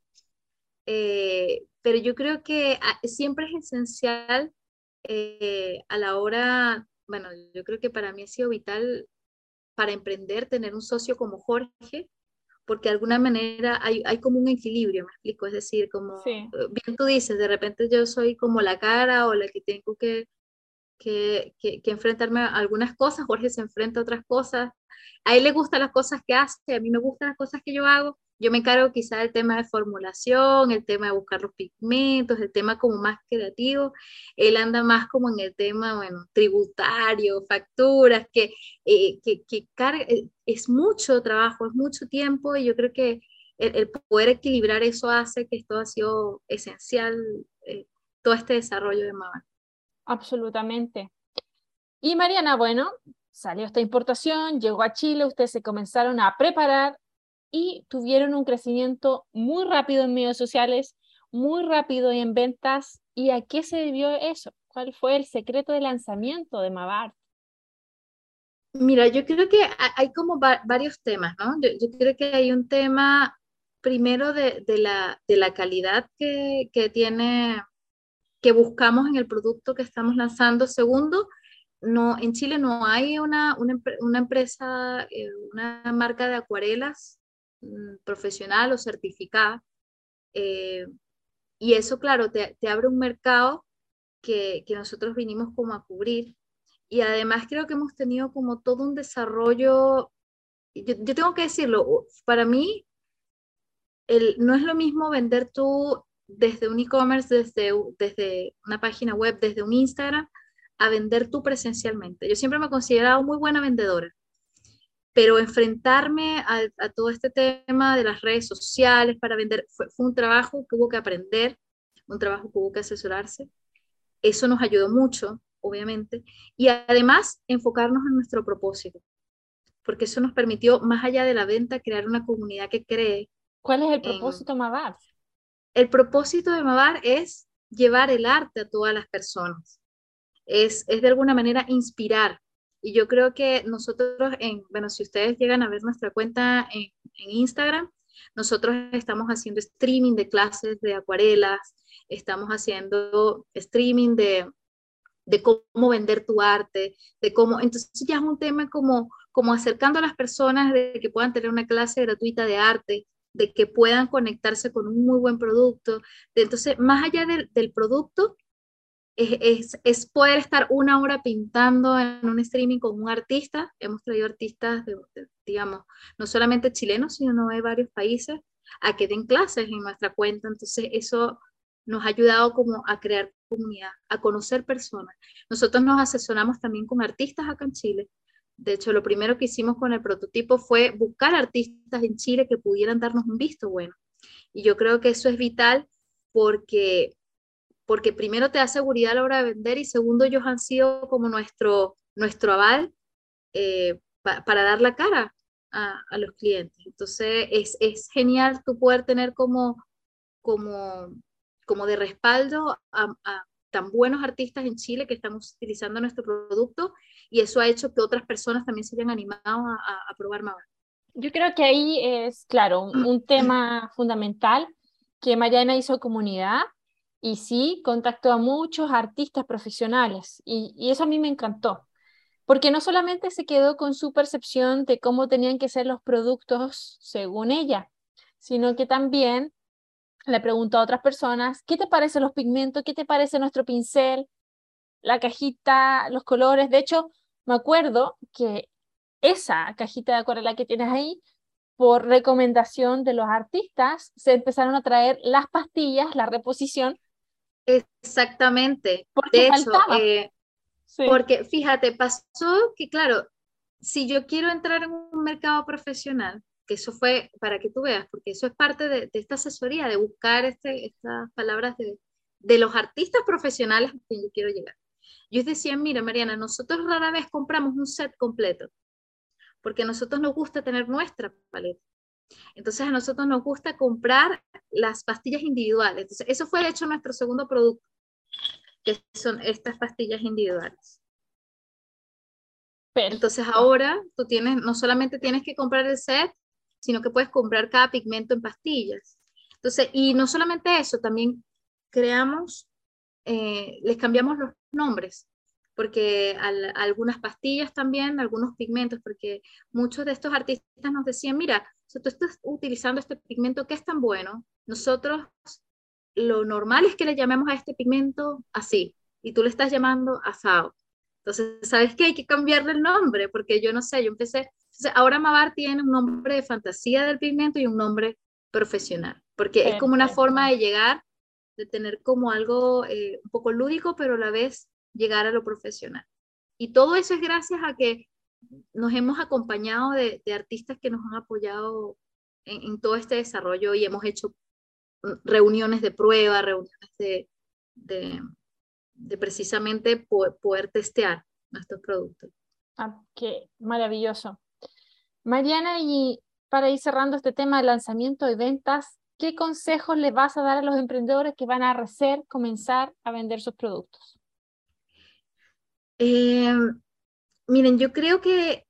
S3: Eh, pero yo creo que ah, siempre es esencial eh, a la hora, bueno, yo creo que para mí ha sido vital para emprender tener un socio como Jorge, porque de alguna manera hay, hay como un equilibrio, me explico, es decir, como eh, bien tú dices, de repente yo soy como la cara o la que tengo que, que, que, que enfrentarme a algunas cosas, Jorge se enfrenta a otras cosas, a él le gustan las cosas que hace, a mí me gustan las cosas que yo hago, yo me encargo quizá del tema de formulación, el tema de buscar los pigmentos, el tema como más creativo. Él anda más como en el tema, bueno, tributario, facturas, que, eh, que, que carga, eh, es mucho trabajo, es mucho tiempo y yo creo que el, poder equilibrar eso hace que esto ha sido esencial, eh, todo este desarrollo de Mava.
S1: Absolutamente. Y Mariana, bueno, salió esta importación, llegó a Chile, ustedes se comenzaron a preparar y tuvieron un crecimiento muy rápido en medios sociales, muy rápido en ventas. ¿Y a qué se debió eso? ¿Cuál fue el secreto de lanzamiento de Mavart?
S3: Mira, yo creo que hay como varios temas, ¿no? Yo, creo que hay un tema primero de, la, de la, calidad que, que, tiene, que buscamos en el producto que estamos lanzando. Segundo, no, en Chile no hay una, una, una empresa, eh, una marca de acuarelas Mm, profesional o certificada. Eh, y eso, claro, te, abre un mercado que, nosotros vinimos como a cubrir. Y además creo que hemos tenido como todo un desarrollo, yo, tengo que decirlo, para mí el, no es lo mismo vender tú desde un e-commerce, desde, desde una página web, desde un Instagram, a vender tú presencialmente. Yo siempre me he considerado muy buena vendedora pero enfrentarme a, todo este tema de las redes sociales para vender fue, un trabajo que hubo que aprender, un trabajo que hubo que asesorarse. Eso nos ayudó mucho, obviamente, y además enfocarnos en nuestro propósito, porque eso nos permitió, más allá de la venta, crear una comunidad que cree.
S1: ¿Cuál es el propósito Mavar?
S3: El propósito de Mavar es llevar el arte a todas las personas. Es, es de alguna manera inspirar, y yo creo que nosotros, en, bueno, si ustedes llegan a ver nuestra cuenta en, Instagram, nosotros estamos haciendo streaming de clases de acuarelas, estamos haciendo streaming de, de cómo vender tu arte, de cómo, entonces ya es un tema como, como acercando a las personas de que puedan tener una clase gratuita de arte, de que puedan conectarse con un muy buen producto. De, entonces, más allá del, del producto, es, es, poder estar una hora pintando en un streaming con un artista. Hemos traído artistas, de, digamos, no solamente chilenos, sino de varios países, a que den clases en nuestra cuenta. Entonces, eso nos ha ayudado como a crear comunidad, a conocer personas. Nosotros nos asesoramos también con artistas acá en Chile. De hecho, lo primero que hicimos con el prototipo fue buscar artistas en Chile que pudieran darnos un visto bueno. Y yo creo que eso es vital porque porque primero te da seguridad a la hora de vender y segundo ellos han sido como nuestro, nuestro aval eh, para dar la cara a, a, los clientes. Entonces es, es genial tú poder tener como, como, como de respaldo a, tan buenos artistas en Chile que estamos utilizando nuestro producto y eso ha hecho que otras personas también se hayan animado a, a probar más.
S1: Yo creo que ahí es, claro, un, un <clears throat> tema fundamental que Mariana hizo comunidad y sí contactó a muchos artistas profesionales y, eso a mí me encantó, porque no solamente se quedó con su percepción de cómo tenían que ser los productos según ella, sino que también le preguntó a otras personas, ¿qué te parecen los pigmentos? ¿Qué te parece nuestro pincel? La cajita, los colores. De hecho, me acuerdo que esa cajita de acuarela que tienes ahí, por recomendación de los artistas, se empezaron a traer las pastillas, la reposición,
S3: Exactamente. de hecho, eh, porque fíjate, pasó que, claro, si yo quiero entrar en un mercado profesional, que eso fue para que tú veas, porque eso es parte de, esta asesoría, de buscar este, estas palabras de, de los artistas profesionales a quien yo quiero llegar. Yo decía, mira, Mariana, nosotros rara vez compramos un set completo, porque a nosotros nos gusta tener nuestra paleta. Entonces a nosotros nos gusta comprar las pastillas individuales. Entonces, eso fue de hecho nuestro segundo producto, que son estas pastillas individuales. Entonces ahora tú tienes, no solamente tienes que comprar el set, sino que puedes comprar cada pigmento en pastillas. Entonces, y no solamente eso, también creamos, eh, les cambiamos los nombres, porque algunas pastillas también, algunos pigmentos, porque muchos de estos artistas nos decían, mira, si tú estás utilizando este pigmento que es tan bueno, nosotros lo normal es que le llamemos a este pigmento así, y tú le estás llamando asado. Entonces, ¿sabes qué? Hay que cambiarle el nombre, porque yo no sé, yo empecé, ahora Mavar tiene un nombre de fantasía del pigmento y un nombre profesional, porque es como una forma de llegar, de tener como algo eh, un poco lúdico, pero a la vez llegar a lo profesional. Y todo eso es gracias a que nos hemos acompañado de, artistas que nos han apoyado en, todo este desarrollo y hemos hecho mm, reuniones de prueba, reuniones de, de, precisamente poder, testear nuestros productos.
S1: Ah, qué maravilloso. Mariana, y para ir cerrando este tema de lanzamiento y ventas, ¿qué consejos le vas a dar a los emprendedores que van a recién comenzar a vender sus productos?
S3: Eh, miren, yo creo que,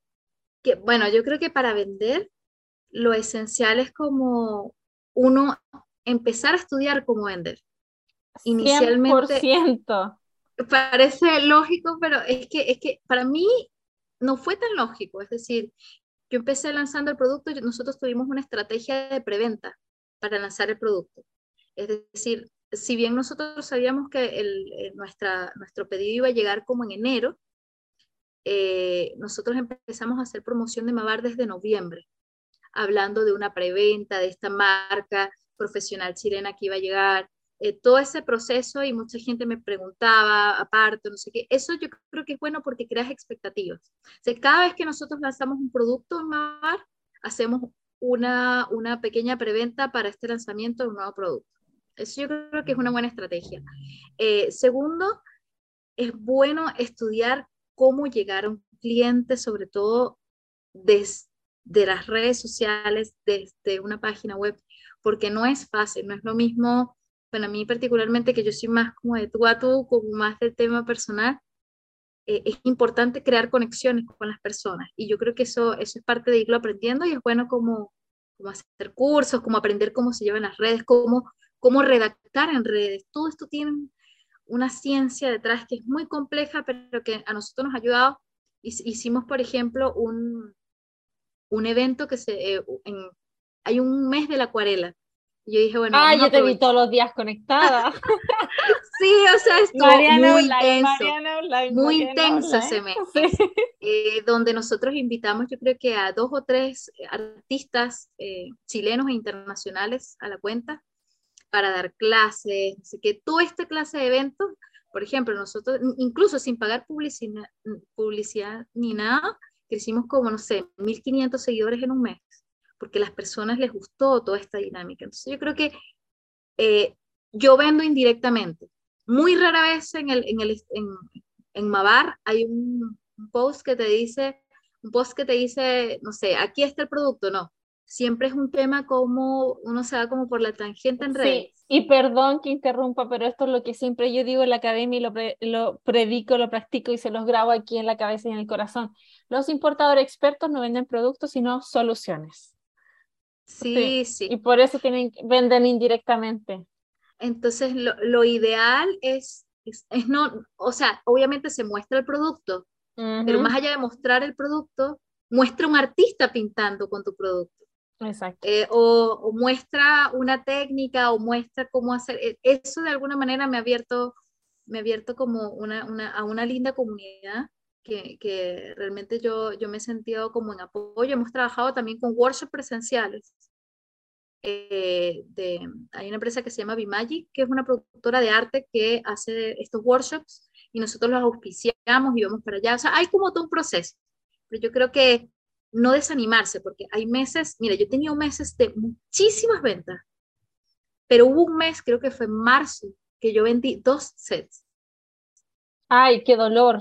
S3: que, bueno, yo creo que para vender lo esencial es como uno empezar a estudiar cómo vender.
S1: Inicialmente 100%.
S3: parece lógico, pero es que, es que para mí no fue tan lógico. Es decir, yo empecé lanzando el producto, nosotros tuvimos una estrategia de preventa para lanzar el producto. Es decir, si bien nosotros sabíamos que eh, nuestro pedido iba a llegar como en enero, eh, nosotros empezamos a hacer promoción de Mavar desde noviembre, hablando de una preventa de esta marca profesional chilena que iba a llegar, eh, todo ese proceso y mucha gente me preguntaba, aparte, no sé qué, eso yo creo que es bueno porque creas expectativas. O cada vez que nosotros lanzamos un producto en Mavar, hacemos una pequeña preventa para este lanzamiento de un nuevo producto. Eso yo creo que es una buena estrategia. Eh, segundo, es bueno estudiar cómo llegar a un cliente, sobre todo desde las redes sociales, desde una página web, porque no es fácil, no es lo mismo, bueno, a mí particularmente que yo soy más como de tú a tú, como más del tema personal, eh, es importante crear conexiones con las personas y yo creo que eso, eso es parte de irlo aprendiendo y es bueno como, como hacer cursos, como aprender cómo se llevan las redes, cómo cómo redactar en redes. Todo esto tiene una ciencia detrás que es muy compleja, pero que a nosotros nos ha ayudado. Hicimos, por ejemplo, un, un evento que se... Eh, hay un mes de la acuarela. yo dije, bueno...
S1: Ah, yo te vi todos los días conectada. <laughs>
S3: sí, o sea, estuvo muy intenso. muy intenso ese mes. Eh, donde nosotros invitamos, yo creo que a dos o tres artistas eh, chilenos e internacionales a la cuenta para dar clases, así que toda esta clase de eventos, por ejemplo, nosotros, incluso sin pagar publicidad, publicidad ni nada, crecimos como, no sé, 1.500 seguidores en un mes, porque a las personas les gustó toda esta dinámica. Entonces yo creo que eh, yo vendo indirectamente. Muy rara vez en, el, en, el, en, en Mavar hay un, un post que te dice, un post que te dice, no sé, aquí está el producto, no siempre es un tema como uno se va como por la tangente en redes. Sí,
S1: y perdón que interrumpa, pero esto es lo que siempre yo digo en la academia y lo, lo predico, lo practico y se los grabo aquí en la cabeza y en el corazón. Los importadores expertos no venden productos, sino soluciones.
S3: Sí, sí.
S1: Y por eso tienen, venden indirectamente.
S3: Entonces, lo, lo ideal es, es, no, o sea, obviamente se muestra el producto, pero más allá de mostrar el producto, muestra un artista pintando con tu producto.
S1: Exacto.
S3: Eh, o, muestra una técnica o muestra cómo hacer. E, eso de alguna manera me ha abierto, me ha abierto como una, una, a una linda comunidad que, que, realmente yo, yo me he sentido como en apoyo. Hemos trabajado también con workshops presenciales. Eh, hay una empresa que se llama Bimagic, que es una productora de arte que hace estos workshops y nosotros los auspiciamos y vamos para allá. O sea, hay como todo un proceso. Pero yo creo que no desanimarse, porque hay meses, mira, yo he tenido meses de muchísimas ventas, pero hubo un mes, creo que fue en marzo, que yo vendí dos sets.
S1: Ay, qué dolor.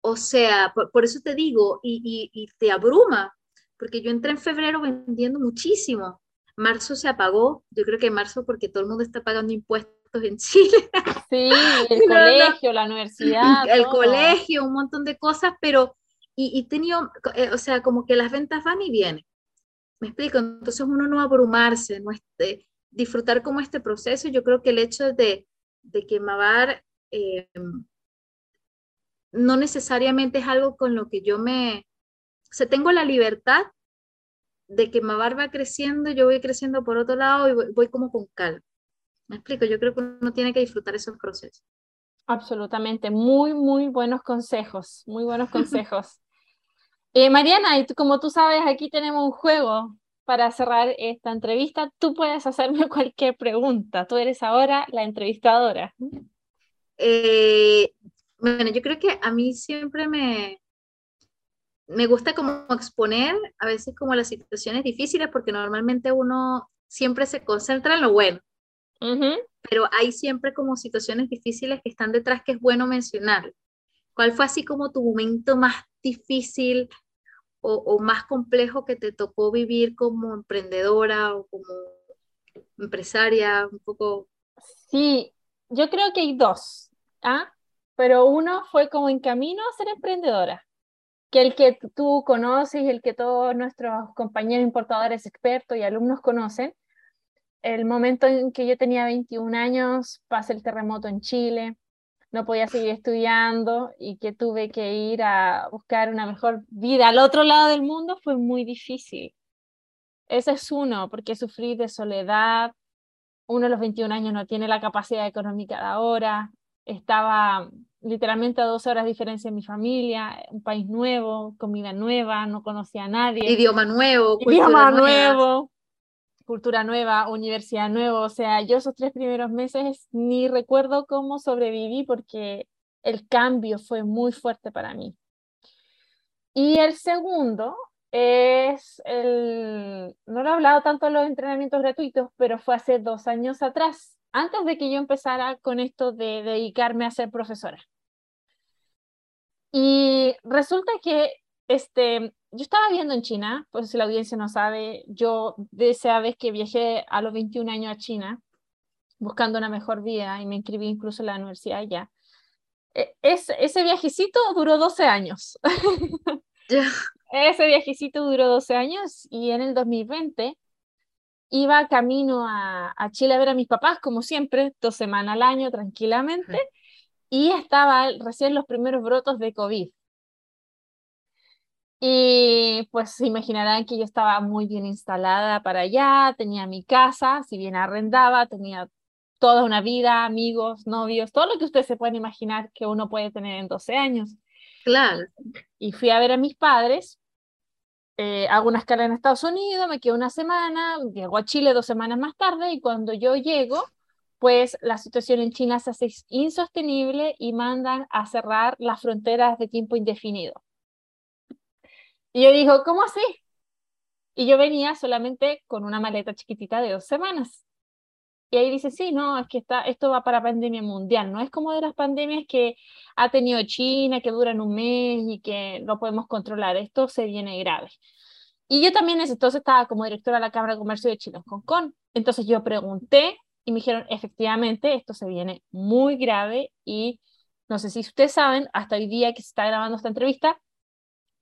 S3: O sea, por, eso te digo, y, y, te abruma, porque yo entré en febrero vendiendo muchísimo. Marzo se apagó, yo creo que marzo porque todo el mundo está pagando impuestos en Chile.
S1: Sí, <laughs> el colegio, la universidad.
S3: El colegio, un montón de cosas, pero y, he tenido, eh, o sea, como que las ventas van y vienen. ¿Me explico? Entonces uno no abrumarse, no este, disfrutar como este proceso. Yo creo que el hecho de, de que Mavar, eh, no necesariamente es algo con lo que yo me, o sea, tengo la libertad de que mi barba creciendo, yo voy creciendo por otro lado y voy, como con calma. Me explico, yo creo que uno tiene que disfrutar esos procesos.
S1: Absolutamente, muy, muy buenos consejos, muy buenos <laughs> consejos. Eh, Mariana, y como tú sabes, aquí tenemos un juego para cerrar esta entrevista. Tú puedes hacerme <laughs> cualquier pregunta, tú eres ahora la entrevistadora.
S3: Eh, bueno, yo creo que a mí siempre me, me gusta como exponer a veces como las situaciones difíciles porque normalmente uno siempre se concentra en lo bueno, pero hay siempre como situaciones difíciles que están detrás que es bueno mencionar. ¿Cuál fue así como tu momento más difícil o, más complejo que te tocó vivir como emprendedora o como empresaria? Un poco.
S1: Sí, yo creo que hay dos, ¿ah? pero uno fue como en camino a ser emprendedora que el que tú conoces y el que todos nuestros compañeros importadores expertos y alumnos conocen, el momento en que yo tenía 21 años, pasa el terremoto en Chile, no podía seguir estudiando y que tuve que ir a buscar una mejor vida al otro lado del mundo fue muy difícil. Ese es uno, porque sufrí de soledad, uno a los 21 años no tiene la capacidad económica de ahora, estaba literalmente a dos horas de diferencia en mi familia, un país nuevo, comida nueva, no conocía a nadie.
S3: Idioma nuevo,
S1: idioma nuevo, cultura nueva, universidad nueva. O sea, yo esos tres primeros meses ni recuerdo cómo sobreviví porque el cambio fue muy fuerte para mí. Y el segundo es el, no lo he hablado tanto de los entrenamientos gratuitos, pero fue hace dos años atrás, antes de que yo empezara con esto de dedicarme a ser profesora. Y resulta que este, yo estaba viviendo en China, pues si la audiencia no sabe, yo de esa vez que viajé a los 21 años a China, buscando una mejor vida y me inscribí incluso en la universidad allá. E, es, ese viajecito duró 12 años. <laughs> ese viajecito duró 12 años y en el 2020 iba camino a, a, Chile a ver a mis papás, como siempre, dos semanas al año, tranquilamente y estaba recién los primeros brotos de COVID. Y pues se imaginarán que yo estaba muy bien instalada para allá, tenía mi casa, si bien arrendaba, tenía toda una vida, amigos, novios, todo lo que ustedes se pueden imaginar que uno puede tener en 12 años.
S3: Claro.
S1: Y fui a ver a mis padres, eh, hago una escala en Estados Unidos, me quedo una semana, llego a Chile dos semanas más tarde y cuando yo llego, pues la situación en China se hace insostenible y mandan a cerrar las fronteras de tiempo indefinido. Y yo digo, ¿cómo así? Y yo venía solamente con una maleta chiquitita de dos semanas. Y ahí dice, sí, no, es que está, esto va para pandemia mundial, no es como de las pandemias que ha tenido China, que duran un mes y que no podemos controlar, esto se viene grave. Y yo también entonces estaba como directora de la Cámara de Comercio de Chile en Hong Kong. Entonces yo pregunté y me dijeron, efectivamente, esto se viene muy grave y no sé si ustedes saben, hasta hoy día que se está grabando esta entrevista,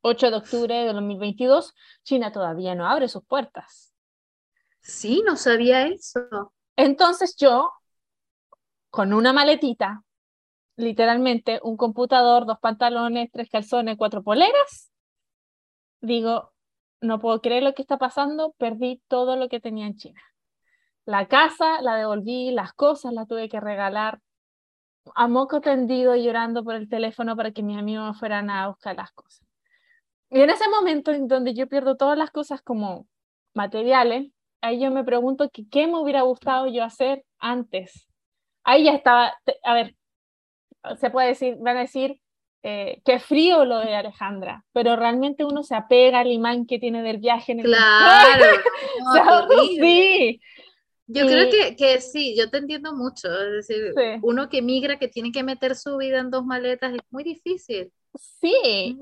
S1: 8 de octubre de 2022, China todavía no abre sus puertas.
S3: Sí, no sabía eso.
S1: Entonces yo, con una maletita, literalmente un computador, dos pantalones, tres calzones, cuatro poleras, digo, no puedo creer lo que está pasando, perdí todo lo que tenía en China. La casa la devolví, las cosas las tuve que regalar a moco tendido llorando por el teléfono para que mis amigos fueran a buscar las cosas. Y en ese momento en donde yo pierdo todas las cosas como materiales, ahí yo me pregunto que, qué me hubiera gustado yo hacer antes. Ahí ya estaba, a ver, se puede decir, van a decir, eh, qué frío lo de Alejandra, pero realmente uno se apega al imán que tiene del viaje en el
S3: Claro. <laughs>
S1: sí.
S3: Yo creo que, que, sí, yo te entiendo mucho. Es decir, uno que migra, que tiene que meter su vida en dos maletas, es muy difícil.
S1: Sí,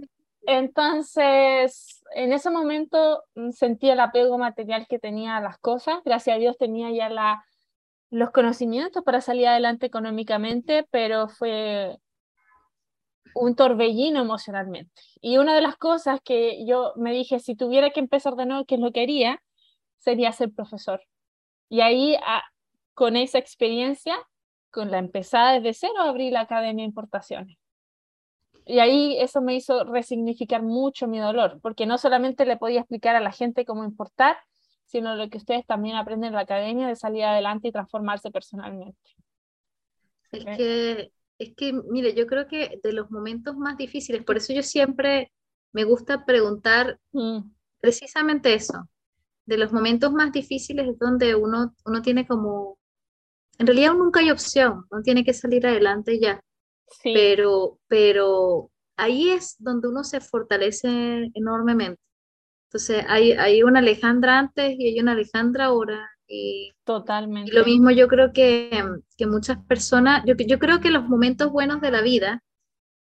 S1: entonces en ese momento mm, sentí el apego material que tenía a las cosas. Gracias a Dios tenía ya la, los conocimientos para salir adelante económicamente, pero fue un torbellino emocionalmente. Y una de las cosas que yo me dije, si tuviera que empezar de nuevo, que es lo que haría, sería ser profesor. Y ahí, ah, con esa experiencia, con la empezada desde cero, abrí la Academia de Importaciones. Y ahí eso me hizo resignificar mucho mi dolor, porque no solamente le podía explicar a la gente cómo importar, sino lo que ustedes también aprenden en la academia de salir adelante y transformarse personalmente.
S3: Es que, es que, mire, yo creo que de los momentos más difíciles, por eso yo siempre me gusta preguntar mm. precisamente eso, de los momentos más difíciles es donde uno, uno tiene como, en realidad nunca hay opción, uno tiene que salir adelante ya, pero, pero ahí es donde uno se fortalece enormemente. Entonces, hay, hay una Alejandra antes y hay una Alejandra ahora. Y,
S1: Totalmente.
S3: Y lo mismo yo creo que, que muchas personas, yo, yo creo que los momentos buenos de la vida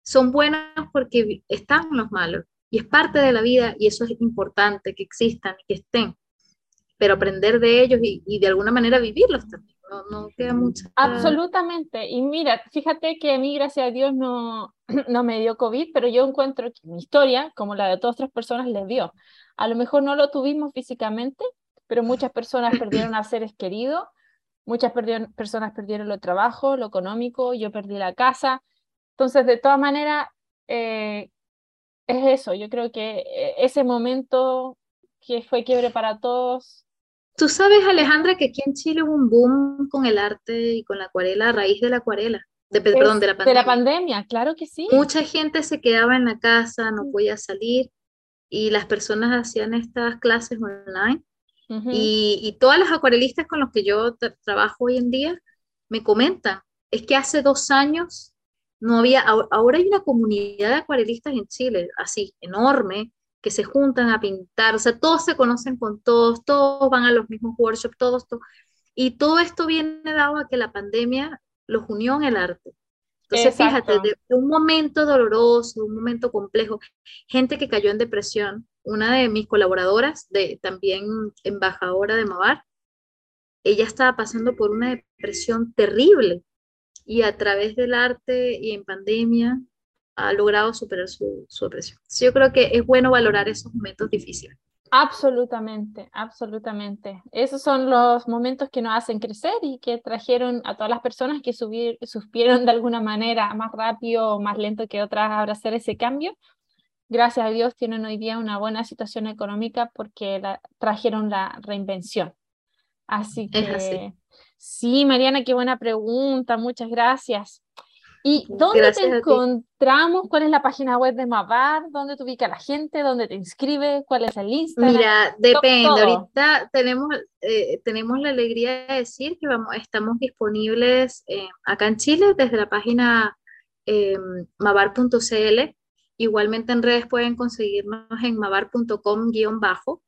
S3: son buenos porque están los malos y es parte de la vida y eso es importante que existan y que estén, pero aprender de ellos y, y de alguna manera vivirlos también. No, no, queda mucho.
S1: Absolutamente. Y mira, fíjate que a mí, gracias a Dios, no, <clears throat> no me dio COVID, pero yo encuentro que mi historia, como la de todas otras personas, les dio. A lo mejor no lo tuvimos físicamente, pero muchas personas <clears throat> perdieron a seres queridos, muchas perdieron, personas perdieron lo trabajo, lo económico, yo perdí la casa. Entonces, de todas maneras, eh, es eso, yo creo que eh, ese momento que fue quiebre para todos.
S3: Tú sabes, Alejandra, que aquí en Chile hubo un boom con el arte y con la acuarela a raíz de la acuarela. De, perdón, de la
S1: pandemia. De la pandemia, claro que sí.
S3: Mucha gente se quedaba en la casa, no podía salir y las personas hacían estas clases online. y, todas las acuarelistas con los que yo trabajo hoy en día me comentan, es que hace dos años no había, ahora hay una comunidad de acuarelistas en Chile, así, enorme, que se juntan a pintar, o sea, todos se conocen con todos, todos van a los mismos workshops, todos, todos y todo esto viene dado a que la pandemia los unió en el arte. Entonces, fíjate, de, un momento doloroso, un momento complejo, gente que cayó en depresión, una de mis colaboradoras, de, también embajadora de Mavar, ella estaba pasando por una depresión terrible y a través del arte y en pandemia ha logrado superar su, su depresión. Yo creo que es bueno valorar esos momentos difíciles.
S1: Absolutamente, absolutamente. Esos son los momentos que nos hacen crecer y que trajeron a todas las personas que subir, supieron de alguna manera más rápido o más lento que otras abrazar ese cambio. Gracias a Dios tienen hoy día una buena situación económica porque trajeron la reinvención. Así que sí, Mariana, qué buena pregunta, muchas gracias. ¿Y dónde te encontramos? ¿Cuál es la página web de Mavar? ¿Dónde te ubica la gente? ¿Dónde te inscribe? ¿Cuál es el Instagram?
S3: Mira, depende. Ahorita tenemos, eh, tenemos la alegría de decir que vamos, estamos disponibles eh, acá en Chile desde la página eh, mavar.cl. Igualmente en redes pueden conseguirnos en mavar.com-bajo.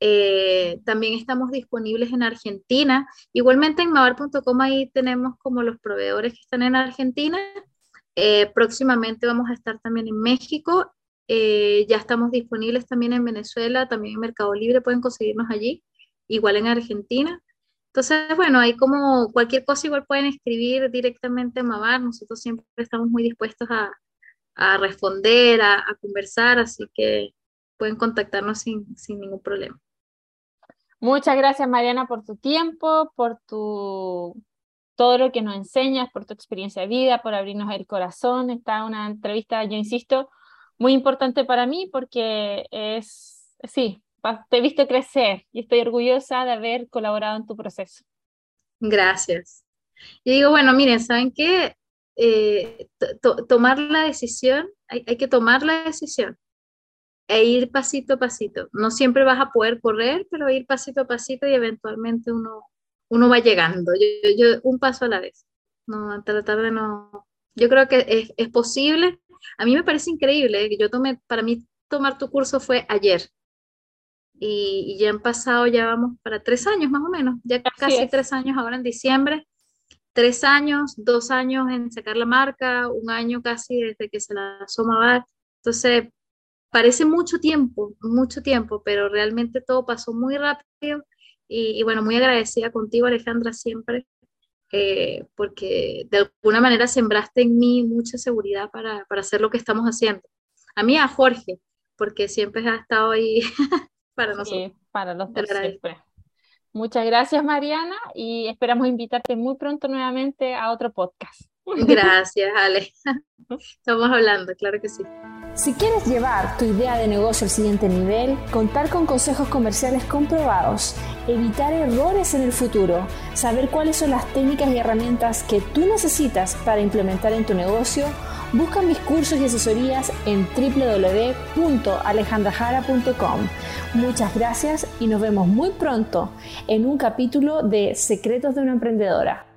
S3: Eh, también estamos disponibles en Argentina. Igualmente en mavar.com ahí tenemos como los proveedores que están en Argentina. Eh, próximamente vamos a estar también en México. Eh, ya estamos disponibles también en Venezuela, también en Mercado Libre pueden conseguirnos allí, igual en Argentina. Entonces, bueno, ahí como cualquier cosa igual pueden escribir directamente a Mavar. Nosotros siempre estamos muy dispuestos a, a responder, a, a, conversar, así que pueden contactarnos sin, sin ningún problema.
S1: Muchas gracias, Mariana, por tu tiempo, por tu todo lo que nos enseñas, por tu experiencia de vida, por abrirnos el corazón. Está una entrevista, yo insisto, muy importante para mí porque es, sí, te he visto crecer y estoy orgullosa de haber colaborado en tu proceso.
S3: Gracias. Y digo, bueno, miren, ¿saben qué? Eh, tomar la decisión, hay, hay que tomar la decisión e ir pasito a pasito. No siempre vas a poder correr, pero ir pasito a pasito y eventualmente uno, uno va llegando. Yo, yo, un paso a la vez. No, tratar de no. Yo creo que es, es posible. A mí me parece increíble yo tomé, para mí tomar tu curso fue ayer. Y, y, ya han pasado, ya vamos para tres años más o menos, ya casi tres años ahora en diciembre. Tres años, dos años en sacar la marca, un año casi desde que se la va. Entonces, parece mucho tiempo, mucho tiempo, pero realmente todo pasó muy rápido y, bueno, muy agradecida contigo, Alejandra, siempre, eh, porque de alguna manera sembraste en mí mucha seguridad para, para, hacer lo que estamos haciendo. A mí, a Jorge, porque siempre ha estado ahí <laughs> para nosotros.
S1: para los dos siempre. Muchas gracias, Mariana, y esperamos invitarte muy pronto nuevamente a otro podcast.
S3: Gracias, Ale. <laughs> Estamos hablando, claro que sí.
S1: Si quieres llevar tu idea de negocio al siguiente nivel, contar con consejos comerciales comprobados, evitar errores en el futuro, saber cuáles son las técnicas y herramientas que tú necesitas para implementar en tu negocio, busca mis cursos y asesorías en www.alejandrajara.com. Muchas gracias y nos vemos muy pronto en un capítulo de Secretos de una Emprendedora.